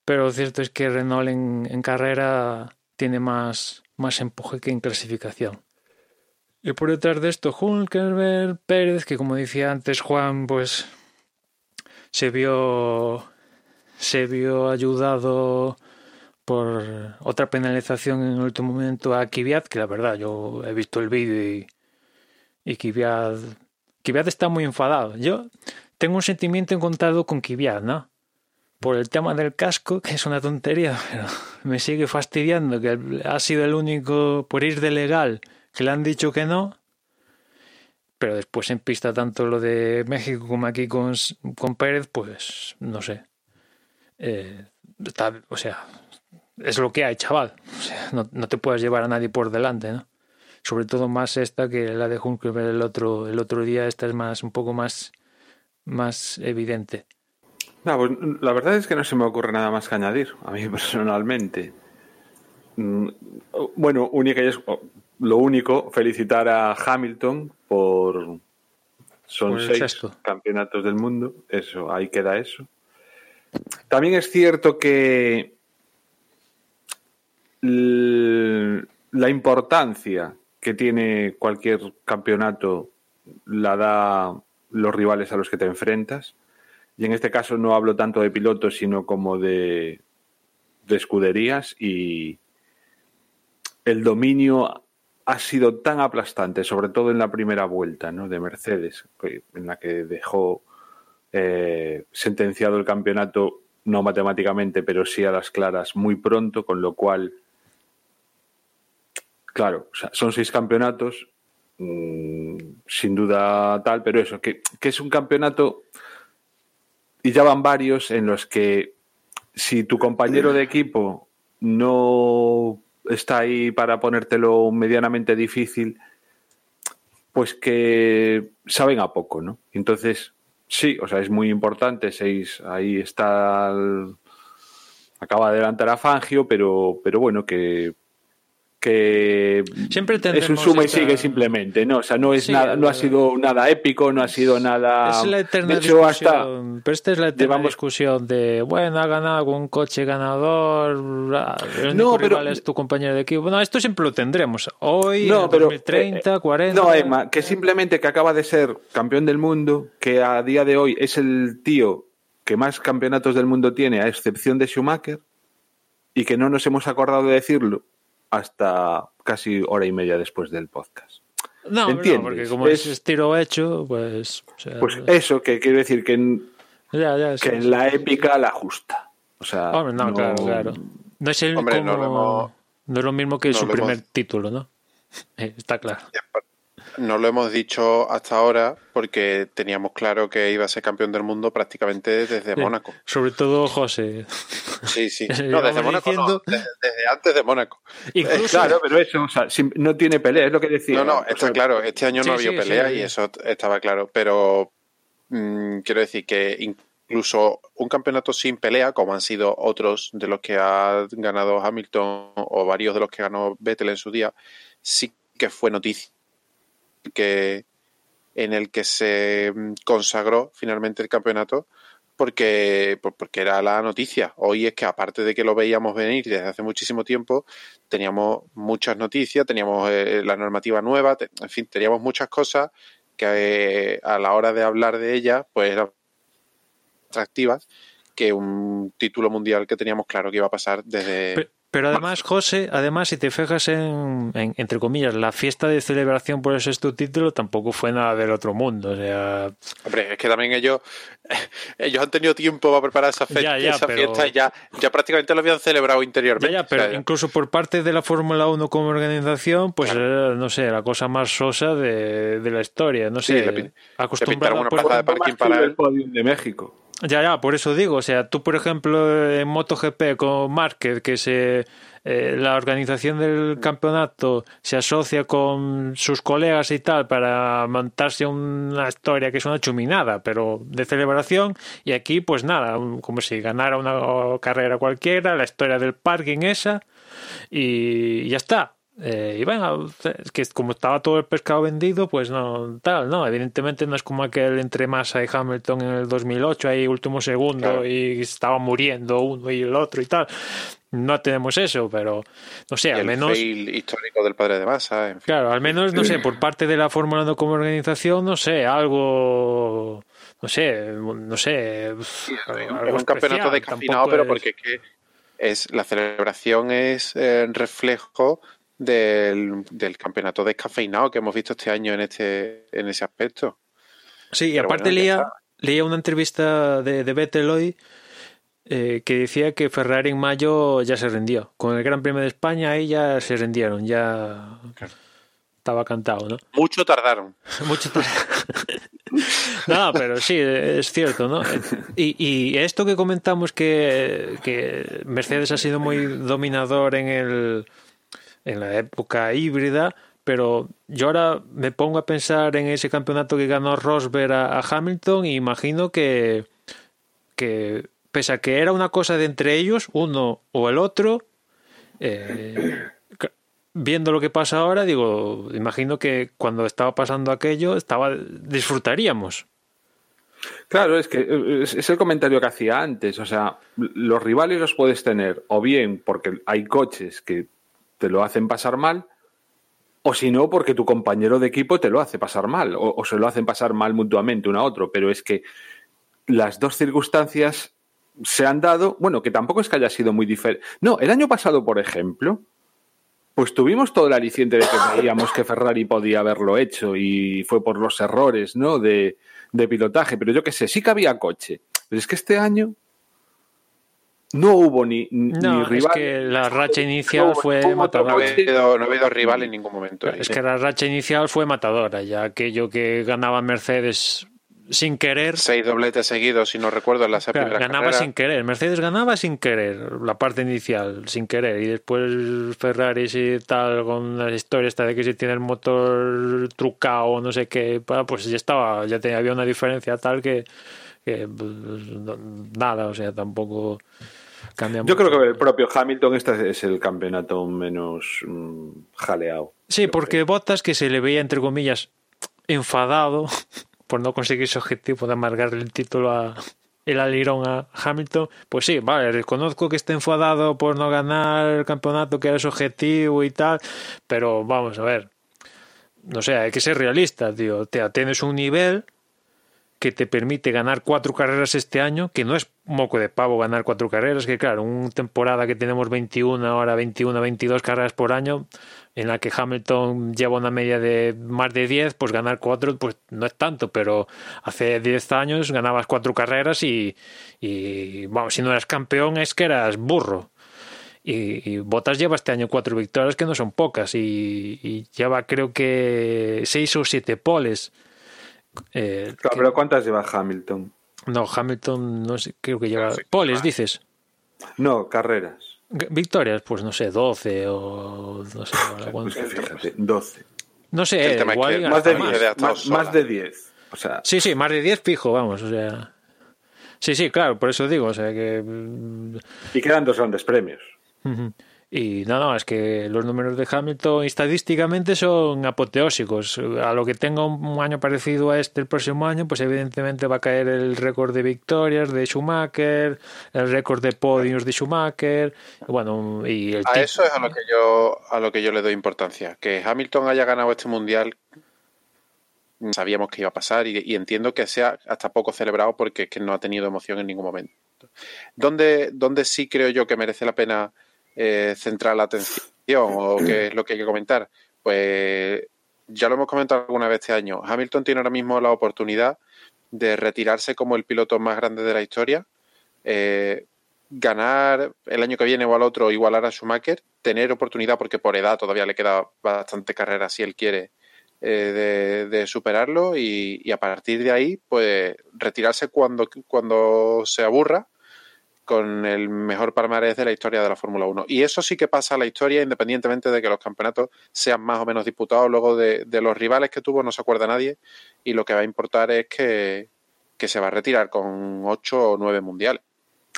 Pero lo cierto es que Renault en, en carrera tiene más, más empuje que en clasificación. Y por detrás de esto, Hulkenberg, Pérez, que como decía antes Juan, pues se vio, se vio ayudado por otra penalización en el último momento a Kvyat, que la verdad yo he visto el vídeo y, y Kvyat, está muy enfadado. Yo tengo un sentimiento encontrado con Kvyat, ¿no? Por el tema del casco, que es una tontería, pero me sigue fastidiando que ha sido el único por ir de legal que le han dicho que no, pero después en pista tanto lo de México como aquí con, con Pérez, pues no sé. Eh, o sea, es lo que hay, chaval. No, no, te puedes llevar a nadie por delante, ¿no? Sobre todo más esta que la de Juncker el otro, el otro día, esta es más, un poco más, más evidente. No, pues, la verdad es que no se me ocurre nada más que añadir, a mí personalmente. Mm, bueno, única y es, lo único, felicitar a Hamilton por. Son seis campeonatos del mundo. Eso, ahí queda eso. También es cierto que la importancia que tiene cualquier campeonato la da los rivales a los que te enfrentas. Y en este caso no hablo tanto de pilotos, sino como de, de escuderías y el dominio ha sido tan aplastante, sobre todo en la primera vuelta ¿no? de Mercedes, en la que dejó eh, sentenciado el campeonato, no matemáticamente, pero sí a las claras muy pronto, con lo cual, claro, son seis campeonatos, mmm, sin duda tal, pero eso, que, que es un campeonato y ya van varios en los que si tu compañero de equipo no está ahí para ponértelo medianamente difícil, pues que saben a poco, ¿no? Entonces, sí, o sea, es muy importante, seis, ahí está, acaba de adelantar a Fangio, pero, pero bueno, que que Siempre es un suma esta... y sigue simplemente, ¿no? O sea, no es Sí, nada, no ha eh, sido nada épico, no ha sido nada. Es la eterna de hecho, discusión, hasta pero esta es la eterna llevamos- discusión de, bueno, ha ganado con un coche ganador, ah, el No, pero- es tu compañero de equipo. No, esto siempre lo tendremos. Hoy, No, en pero, 2030, eh, 40... No, Emma, que simplemente que acaba de ser campeón del mundo, que a día de hoy es el tío que más campeonatos del mundo tiene, a excepción de Schumacher, y que no nos hemos acordado de decirlo hasta casi hora y media después del podcast. No, no, ¿entiendes? porque como Es- es, tiro hecho, pues... o sea, Pues eso, que quiero decir que en, ya, ya, sí, que en sí. la épica la justa. O sea, Hombre, no, claro, claro. No es el Hombre, como- no lo hemos- no es lo mismo que no su primer hemos- título, ¿no? Está claro. No lo hemos dicho hasta ahora porque teníamos claro que iba a ser campeón del mundo prácticamente desde Sí. Mónaco. Sobre todo José. Sí, sí. No, desde Mónaco no, desde, desde antes de Mónaco. Incluso, Claro, pero eso, o sea, no tiene pelea, es lo que decía. No, no, está claro. Este año sí, no había sí, pelea sí. y eso estaba claro. Pero mm, quiero decir que incluso un campeonato sin pelea, como han sido otros de los que ha ganado Hamilton o varios de los que ganó Vettel en su día, sí que fue noticia que en el que se mm, consagró finalmente el campeonato porque, por- porque era la noticia. Hoy es que aparte de que lo veíamos venir desde hace muchísimo tiempo, teníamos muchas noticias, teníamos eh, la normativa nueva, en fin, teníamos muchas cosas que eh, a la hora de hablar de ellas, pues eran atractivas que un título mundial que teníamos claro que iba a pasar desde... Pero además, José, además, si te fijas en, en- entre comillas, la fiesta de celebración por el sexto título tampoco fue nada del otro mundo. O sea, Hombre, es que también ellos, ellos han tenido tiempo para preparar esa, fe- Ya, ya, esa pero- fiesta y ya, ya prácticamente lo habían celebrado interiormente. ya, pero O sea, incluso por parte de la Fórmula 1 como organización, pues era, no sé, la cosa más sosa de, de la historia. No Sí, sé, le pin- acostumbrada pintaron una plaza de parking para el de México. Ya, ya, por eso digo, o sea, tú, por ejemplo, en MotoGP con Márquez, que se eh, la organización del campeonato se asocia con sus colegas y tal para montarse una historia que es una chuminada, pero de celebración, y aquí, pues nada, como si ganara una carrera cualquiera, la historia del parking esa, y ya está. Eh, y bueno, es que como estaba todo el pescado vendido, pues no, tal, no, evidentemente no es como aquel entre Massa y Hamilton en el 2008, ahí último segundo Claro. y estaba muriendo uno y el otro y tal. No tenemos eso, pero no sé, y al el menos... fail histórico del padre de Massa, en fin. Claro, al menos, no sé, por parte de la Fórmula 1 como organización, no sé, algo, no sé, no sé, Es algo un campeonato tampoco pero es- porque es que es, la celebración es eh, reflejo del, del campeonato descafeinado que hemos visto este año en este en ese aspecto. Sí, y Pero aparte bueno, leía, leía una entrevista de, de Vettel hoy eh, que decía que Ferrari en mayo ya se rindió. Con el Gran Premio de España ahí ya se rindieron, ya estaba cantado, ¿no? Mucho tardaron. Mucho tar- no, pero sí, es cierto, ¿no? Y, y esto que comentamos que, que Mercedes ha sido muy dominador en el en la época híbrida, pero yo ahora me pongo a pensar en ese campeonato que ganó Rosberg a, Hamilton y imagino que, que pese a que era una cosa de entre ellos, uno o el otro, eh, viendo lo que pasa ahora, digo, imagino que cuando estaba pasando aquello, estaba disfrutaríamos. Claro, es que es el comentario que hacía antes. O sea, los rivales los puedes tener o bien porque hay coches que te lo hacen pasar mal, o si no, porque tu compañero de equipo te lo hace pasar mal, o, se lo hacen pasar mal mutuamente uno a otro. Pero es que las dos circunstancias se han dado, bueno, que tampoco es que haya sido muy diferente. No, el año pasado, por ejemplo, pues tuvimos todo el aliciente de que veíamos que Ferrari podía haberlo hecho y fue por los errores, ¿no? De, de pilotaje, pero yo qué sé, sí que había coche. Pero es que este año no hubo ni, ni No, es rival. que la racha inicial No, fue no hubo No ha matadora. habido, no ha habido rival en ningún momento. ahí. Es que la racha inicial fue matadora, ya aquello que ganaba Mercedes sin querer. Seis dobletes seguidos, si no recuerdo, en Claro, primeras ganaba sin querer. Mercedes ganaba sin querer, la parte inicial, sin querer. Y después Ferrari y tal, con la historia esta de que si tiene el motor trucado o no sé qué, pues ya estaba, ya tenía, había una diferencia tal que, que, pues, no- nada, o sea, tampoco cambia Yo mucho. creo que el propio Hamilton este es el campeonato menos mm, jaleado. Sí, porque Bottas, que se le veía, entre comillas, enfadado por no conseguir su objetivo de amargarle el título a el alirón a Hamilton, pues sí, vale, reconozco que está enfadado por no ganar el campeonato que era su objetivo y tal, pero vamos a ver, no sé, hay que ser realista, tío, Te- tienes un nivel que te permite ganar cuatro carreras este año, que no es moco de pavo ganar cuatro carreras, que claro, una temporada que tenemos 21, ahora 21, 22 carreras por año, en la que Hamilton lleva una media de más de 10, pues ganar cuatro pues no es tanto, pero hace 10 años ganabas cuatro carreras y, vamos, si no eras campeón es que eras burro. Y, Bottas lleva este año cuatro victorias que no son pocas y, y lleva creo que seis o siete poles. Eh, Claro, que- pero ¿cuántas lleva Hamilton? no, Hamilton no sé, creo que lleva Sí, poles, más. dices. No, carreras. Victorias, pues no sé, 12 o no sé. ahora Pues fíjate, 12. No sé, El eh, igual Más de, Hasta más. 10, Ha estado más, más de 10. O sea, Sí, sí, más de 10 fijo, vamos, o sea. Sí, sí, claro, por eso digo, o sea que. mm, y quedan dos grandes premios. Ujú. Y no, no, es que los números de Hamilton estadísticamente son apoteósicos. A lo que tenga un año parecido a este el próximo año, pues evidentemente va a caer el récord de victorias de Schumacher, el récord de podios de Schumacher, bueno, y el A eso es a lo que yo a lo que yo le doy importancia. Que Hamilton haya ganado este mundial sabíamos que iba a pasar y, y entiendo que sea hasta poco celebrado porque es que no ha tenido emoción en ningún momento. ¿Dónde, dónde sí creo yo que merece la pena eh, centrar la atención o qué es lo que hay que comentar? Pues ya lo hemos comentado alguna vez este año. Hamilton tiene ahora mismo la oportunidad de retirarse como el piloto más grande de la historia. Eh, ganar el año que viene o al otro igualar a Schumacher, tener oportunidad porque por edad todavía le queda bastante carrera si él quiere eh, de, superarlo y, y a partir de ahí pues retirarse cuando, cuando se aburra con el mejor palmarés de la historia de la Fórmula 1. Y eso sí que pasa a la historia independientemente de que los campeonatos sean más o menos disputados. Luego de, de los rivales que tuvo no se acuerda nadie y lo que va a importar es que, que se va a retirar con 8 o 9 mundiales.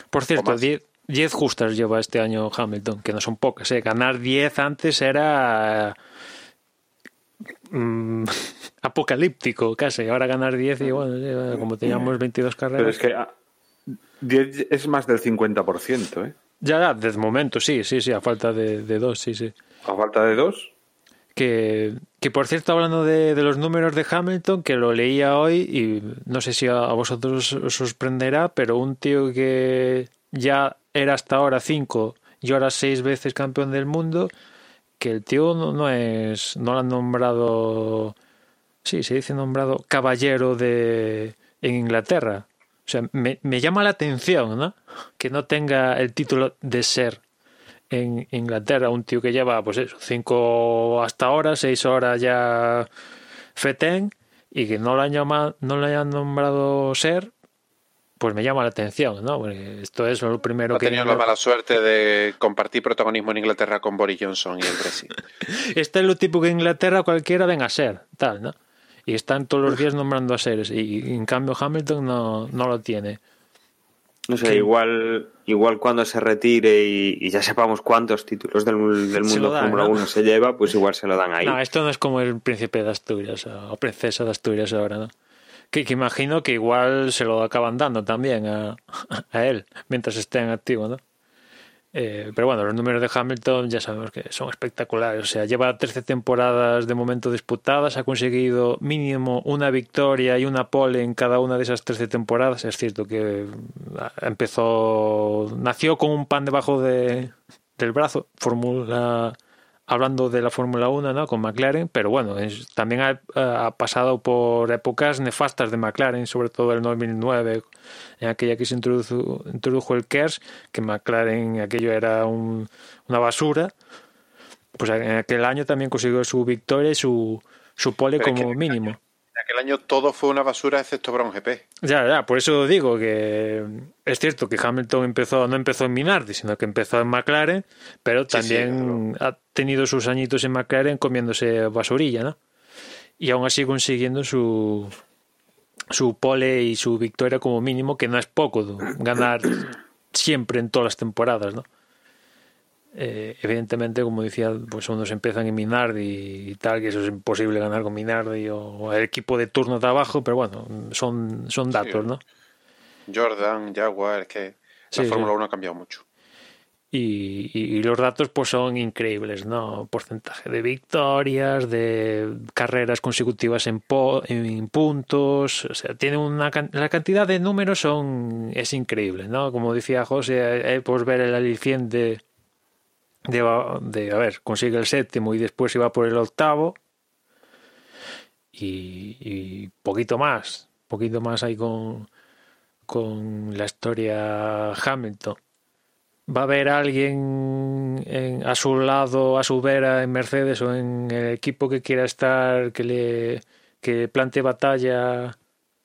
Por cierto, más. 10 10 justas lleva este año Hamilton, que no son pocas. ¿eh? Ganar 10 antes era mm, apocalíptico casi. Ahora ganar 10 y bueno, como teníamos 22 Pero carreras. es que 10 es más del 50%, ¿eh? Ya, ya, de momento sí, sí, sí, a falta de, de dos, sí, sí. A falta de dos. Que, que por cierto, hablando de, de los números de Hamilton, que lo leía hoy y no sé si a, a vosotros os sorprenderá, pero un tío que ya era hasta ahora cinco y ahora seis veces campeón del mundo, que el tío no, no es, no lo han nombrado, sí, se dice nombrado caballero de en Inglaterra. O sea, me, me llama la atención, ¿no? Que no tenga el título de ser en Inglaterra, un tío que lleva, pues eso, cinco hasta ahora, seis horas ya fetén, y que no lo han llamado, no lo hayan nombrado ser, pues me llama la atención, ¿no? Porque esto es lo primero Ha que tenido la mala suerte de compartir protagonismo en Inglaterra con Boris Johnson y el Brexit. Este es lo tipo que en Inglaterra cualquiera venga a ser, tal, ¿no? Y están todos los días nombrando a seres, y, y en cambio Hamilton no, no lo tiene. No sé, ¿Qué? igual, igual cuando se retire y, y ya sepamos cuántos títulos del, del mundo Fórmula ¿no? 1 se lleva, pues igual se lo dan ahí. No, esto no es como el príncipe de Asturias o princesa de Asturias ahora, ¿no? Que, que imagino que igual se lo acaban dando también a, a él mientras esté en activo, ¿no? Eh, pero bueno, los números de Hamilton ya sabemos que son espectaculares. O sea, lleva 13 temporadas de momento disputadas, ha conseguido mínimo una victoria y una pole en cada una de esas 13 temporadas. Es cierto que ah, empezó, nació con un pan debajo de, del brazo, Fórmula hablando de la Fórmula 1, ¿no? Con McLaren, pero bueno, también ha, ha, pasado por épocas nefastas de McLaren, sobre todo el 2009, en aquella que se introdujo, introdujo el KERS, que McLaren aquello era un, una basura. Pues en aquel año también consiguió su victoria y su, su pole Pero es como que- mínimo. En aquel año todo fue una basura excepto Brown GP. Ya, ya, por eso digo que es cierto que Hamilton empezó, no empezó en Minardi, sino que empezó en McLaren, pero Sí, sí, también ha tenido sus añitos en McLaren comiéndose basurilla, ¿no? Y aún así consiguiendo su su pole y su victoria como mínimo, que no es poco, ganar siempre en todas las temporadas, ¿no? Eh, evidentemente, como decía, pues unos empiezan en Minardi y tal, que eso es imposible ganar con Minardi o, o el equipo de turno de abajo, pero bueno, son, son datos, ¿no? Jordan, Jaguar, es que Sí, la Fórmula sí. 1 ha cambiado mucho. Y, y- y los datos pues son increíbles, ¿no? Porcentaje de victorias, de carreras consecutivas en, po- en puntos, o sea, tiene una can- la cantidad de números son es increíble, ¿no? Como decía José, eh, pues ver el aliciente de, a ver, consigue el séptimo y después se va por el octavo y, y poquito más, poquito más ahí con, con la historia Hamilton. Va a haber alguien en- a su lado, a su vera en Mercedes o en el equipo que quiera estar, que le que plantee batalla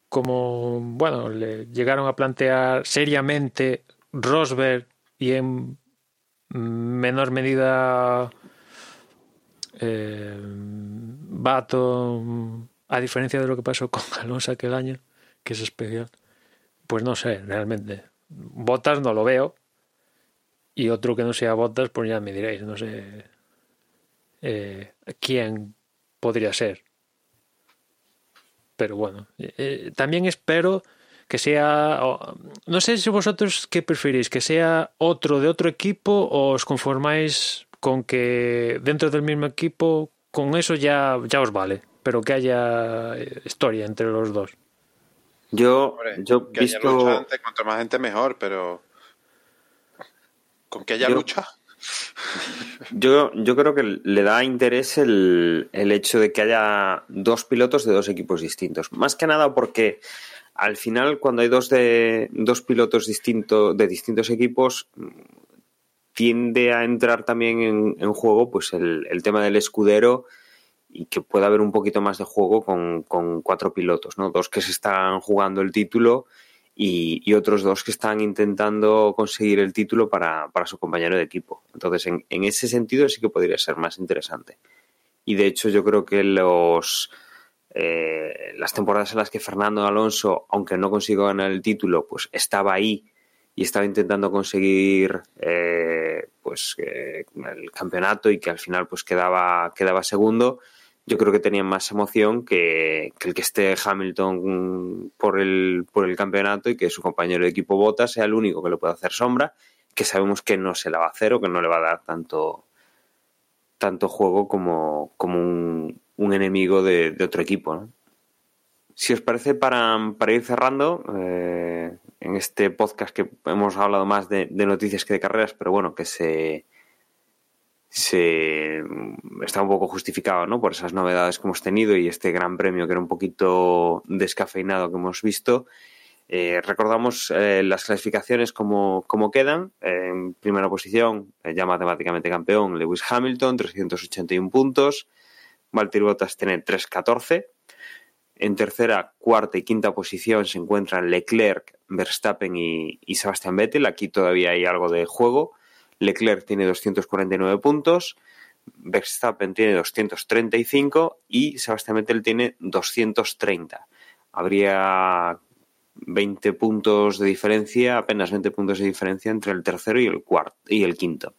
como, bueno, le llegaron a plantear seriamente Rosberg y en menor medida eh, Baton, a diferencia de lo que pasó con Alonso aquel año, que es especial, pues no sé, realmente. Botas no lo veo, y otro que no sea Bottas, pues ya me diréis, no sé eh, quién podría ser. Pero bueno, eh, también espero que sea, no sé si vosotros qué preferís, que sea otro de otro equipo o os conformáis con que dentro del mismo equipo, con eso ya, ya os vale, pero que haya eh, historia entre los dos. Yo, Hombre, yo que haya visto. lucha antes, cuanto más gente mejor, pero con que haya Yo- lucha, Yo, yo creo que le da interés el, el hecho de que haya dos pilotos de dos equipos distintos. Más que nada porque al final, cuando hay dos de dos pilotos distintos de distintos equipos, tiende a entrar también en, en juego pues el, el tema del escudero y que pueda haber un poquito más de juego con, con cuatro pilotos, ¿no? Dos que se están jugando el título y, y otros dos que están intentando conseguir el título para, para su compañero de equipo. Entonces, en, en ese sentido sí que podría ser más interesante. Y de hecho, yo creo que los eh, las temporadas en las que Fernando Alonso, aunque no consiguió ganar el título, pues estaba ahí y estaba intentando conseguir eh, pues eh, el campeonato y que al final pues quedaba, quedaba segundo yo creo que tenían más emoción que, que el que esté Hamilton por el, por el campeonato y que su compañero de equipo Bota sea el único que le pueda hacer sombra, que sabemos que no se la va a hacer o que no le va a dar tanto, tanto juego como, como un, un enemigo de, otro equipo. ¿no? Si os parece, para, ir cerrando, eh, en este podcast que hemos hablado más de, noticias que de carreras, pero bueno, que se, está un poco justificado ¿no? por esas novedades que hemos tenido y este gran premio que era un poquito descafeinado que hemos visto. Eh, recordamos eh, las clasificaciones como, quedan. En primera posición, ya matemáticamente campeón, Lewis Hamilton, 381 puntos. Valtteri Bottas tiene 314. En tercera, cuarta y quinta posición se encuentran Leclerc, Verstappen y, Sebastian Vettel. Aquí todavía hay algo de juego. Leclerc tiene 249 puntos, Verstappen tiene 235 y Sebastian Vettel tiene 230. Habría 20 puntos de diferencia, apenas 20 puntos de diferencia entre el tercero y el cuarto y el quinto.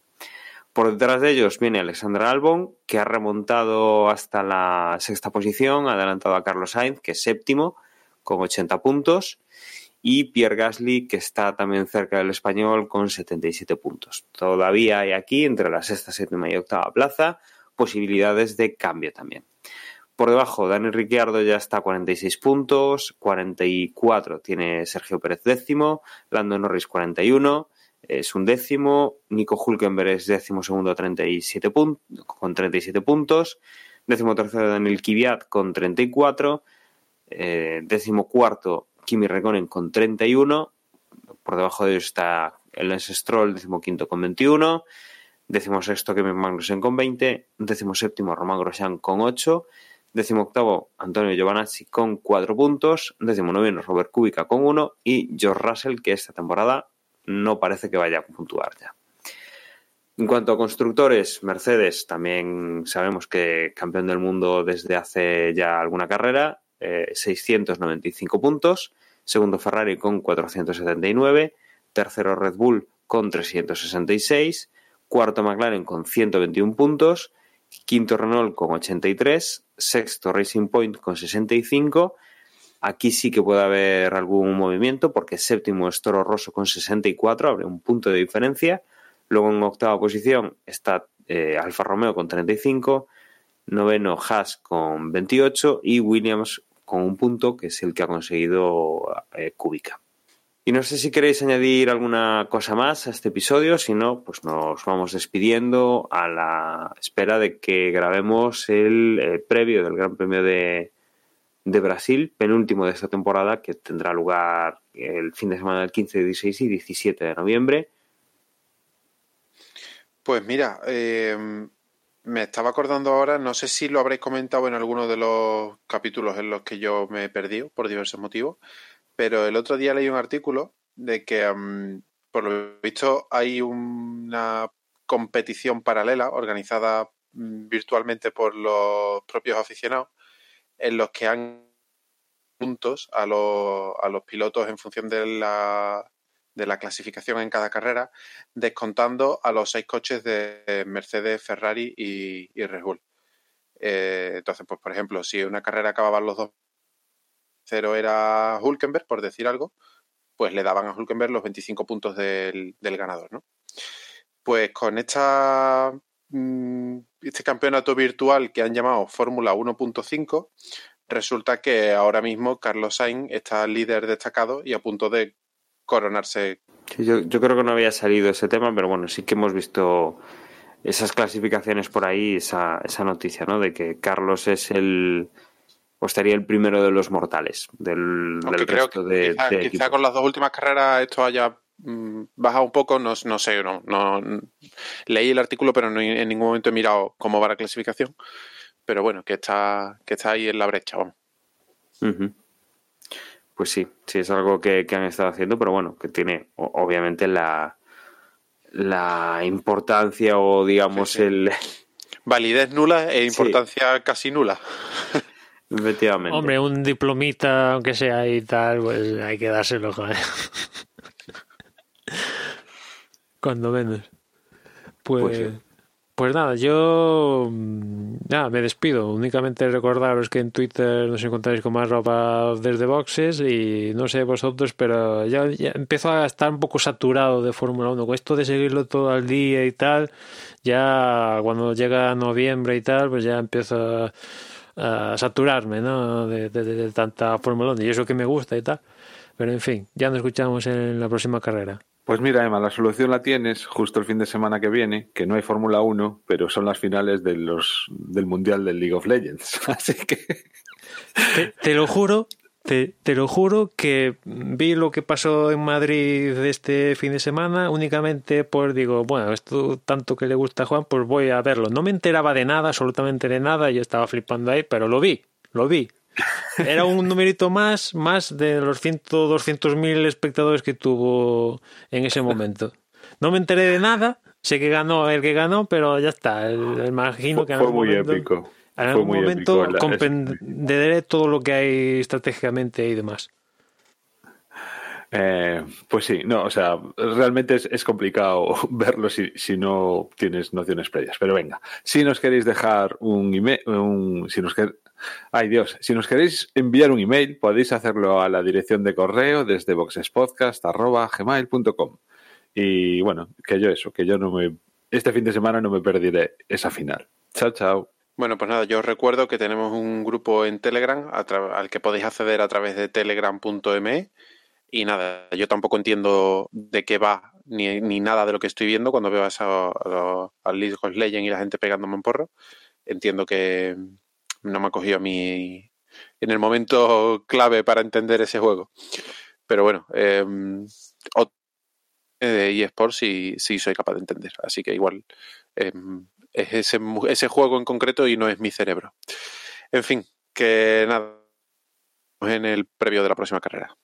Por detrás de ellos viene Alexander Albon, que ha remontado hasta la sexta posición, ha adelantado a Carlos Sainz, que es séptimo, con 80 puntos y Pierre Gasly, que está también cerca del español con 77 puntos. Todavía hay aquí, entre la sexta, séptima y octava plaza, posibilidades de cambio también. Por debajo, Dani Ricciardo ya está a 46 puntos, 44 tiene Sergio Pérez décimo, Lando Norris 41, es un décimo. Nico Hulkenberg es décimo segundo 37 con 37 puntos. Décimo tercero Daniel Kvyat con 34. Eh, décimo cuarto Kimi Räikkönen con 31. Por debajo de ellos está el Lance Stroll, décimo quinto con 21. Décimo sexto Kevin Magnussen con 20. Décimo séptimo Román Grosjean con 8. Décimo octavo Antonio Giovanazzi con 4 puntos. Décimo noveno Robert Kubica con 1. Y George Russell, que esta temporada no parece que vaya a puntuar ya. En cuanto a constructores, Mercedes también sabemos que campeón del mundo desde hace ya alguna carrera, 695 eh, puntos, segundo Ferrari con 479, tercero Red Bull con 366, cuarto McLaren con 121 puntos, quinto Renault con 83, sexto Racing Point con 65, aquí sí que puede haber algún movimiento porque séptimo es Toro Rosso con 64, abre un punto de diferencia, Luego en octava posición está eh, Alfa Romeo con 35, noveno Haas con 28 y Williams con un punto que es el que ha conseguido eh. Y no sé si queréis añadir alguna cosa más a este episodio, si no, pues nos vamos despidiendo a la espera de que grabemos el eh, previo del Gran Premio de, de, Brasil, penúltimo de esta temporada, que tendrá lugar el fin de semana del 15, 16 y 17 de noviembre. Pues mira, em, me estaba acordando ahora, no sé si lo habréis comentado en alguno de los capítulos en los que yo me he perdido por diversos motivos, pero el otro día leí un artículo de que, em, por lo visto, hay una competición paralela organizada mm, virtualmente por los propios aficionados en los que han puntos a los, a los pilotos en función de la, de la clasificación en cada carrera, descontando a los seis coches de Mercedes, Ferrari y, Red Bull. Eh, entonces, pues por ejemplo, si una carrera acababan los dos, cero era Hulkenberg, por decir algo, pues le daban a Hulkenberg los 25 puntos del, ganador, ¿no? Pues con esta, mm, este campeonato virtual que han llamado Fórmula 1.5, resulta que ahora mismo Carlos Sainz está líder destacado y a punto de coronarse. yo, creo que no había salido ese tema, pero bueno, sí que hemos visto esas clasificaciones por ahí, esa, esa noticia, ¿no? De que Carlos es el o estaría el primero de los mortales del, resto de, quizá, con las dos últimas carreras esto haya bajado un poco, no, no sé, no, no, leí el artículo, pero no, en ningún momento he mirado cómo va la clasificación. Pero bueno, que está, que está ahí en la brecha, vamos. Pues sí, sí, es algo que, han estado haciendo, pero bueno, que tiene obviamente la, la importancia o digamos el... Validez nula e importancia casi nula. Efectivamente. Hombre, un diplomita, aunque sea y tal, pues hay que dárselo, joder. Cuando menos. Pues, pues pues nada, yo mm, nada, me despido. Únicamente recordaros que en Twitter nos encontráis con más ropa desde boxes y no sé vosotros, pero ya, empiezo a estar un poco saturado de Fórmula 1. Con esto de seguirlo todo el día y tal, ya cuando llega noviembre y tal, pues ya empiezo a, saturarme ¿no? de, de tanta Fórmula 1 y eso que me gusta y tal. Pero en fin, ya nos escuchamos en la próxima carrera. Pues mira, Emma, la solución la tienes justo el fin de semana que viene, que no hay Fórmula 1, pero son las finales de los, del Mundial del League of Legends. Así que. Te, lo juro, te, lo juro que vi lo que pasó en Madrid este fin de semana únicamente por, digo, bueno, esto tanto que le gusta a Juan, pues voy a verlo. No me enteraba de nada, absolutamente de nada, yo estaba flipando ahí, pero lo vi, lo vi. Era un numerito más, más de los 100, 200 mil espectadores que tuvo en ese momento. No me enteré de nada, sé que ganó el que ganó, pero ya está. imagino que fue muy épico. En algún momento comprenderé todo lo que hay estratégicamente y demás. Eh, pues sí, no, o sea, realmente es, complicado verlo si, si, no tienes nociones previas. Pero venga, si nos queréis dejar un email, un, si nos queréis Ay Dios, si nos queréis enviar un email podéis hacerlo a la dirección de correo desde boxespodcast.gmail.com Y bueno, que yo eso, que yo no me... Este fin de semana no me perderé esa final. Chao, chao. Bueno, pues nada, yo os recuerdo que tenemos un grupo en Telegram al que podéis acceder a través de telegram.me y nada, yo tampoco entiendo de qué va ni, ni nada de lo que estoy viendo cuando veo a a of Legends y la gente pegándome un porro. Entiendo que no me ha cogido a mí en el momento clave para entender ese juego. Pero bueno, eh, ot- de eSports sí, sí soy capaz de entender. Así que igual eh, es ese, ese juego en concreto y no es mi cerebro. En fin, que nada. En el previo de la próxima carrera.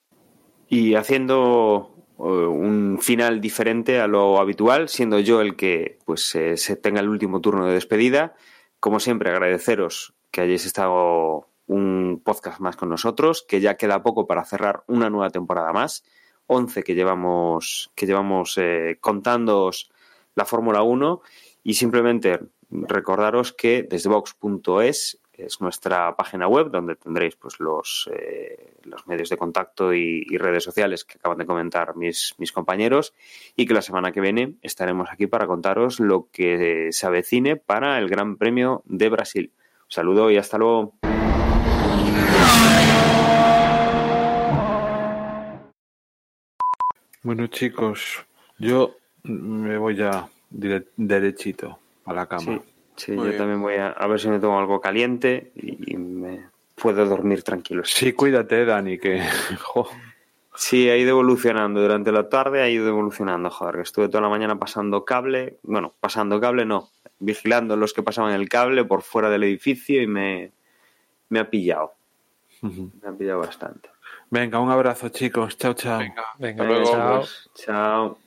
Y haciendo eh, un final diferente a lo habitual, siendo yo el que pues eh, se tenga el último turno de despedida. Como siempre, agradeceros que hayáis estado un podcast más con nosotros, que ya queda poco para cerrar una nueva temporada más. 11 que llevamos, que llevamos eh, contándoos la Fórmula 1 y simplemente recordaros que desde box.es es nuestra página web donde tendréis pues los, eh, los medios de contacto y, redes sociales que acaban de comentar mis, mis compañeros y que la semana que viene estaremos aquí para contaros lo que se avecine para el Gran Premio de Brasil. Un saludo y hasta luego. Bueno, chicos, yo me voy ya dire- derechito a la cama. Sí, yo bien. también voy a, a ver si me tomo algo caliente y, y me puedo dormir tranquilo. Sí, cuídate, Dani, que jo, Sí, ha ido evolucionando durante la tarde, ha ido evolucionando, joder, que estuve toda la mañana pasando cable, bueno, pasando cable no, vigilando los que pasaban el cable por fuera del edificio y me, me ha pillado, me ha pillado bastante. Venga, un abrazo, chicos. Chao, chao. Venga, Venga, hasta luego. chao. Chao.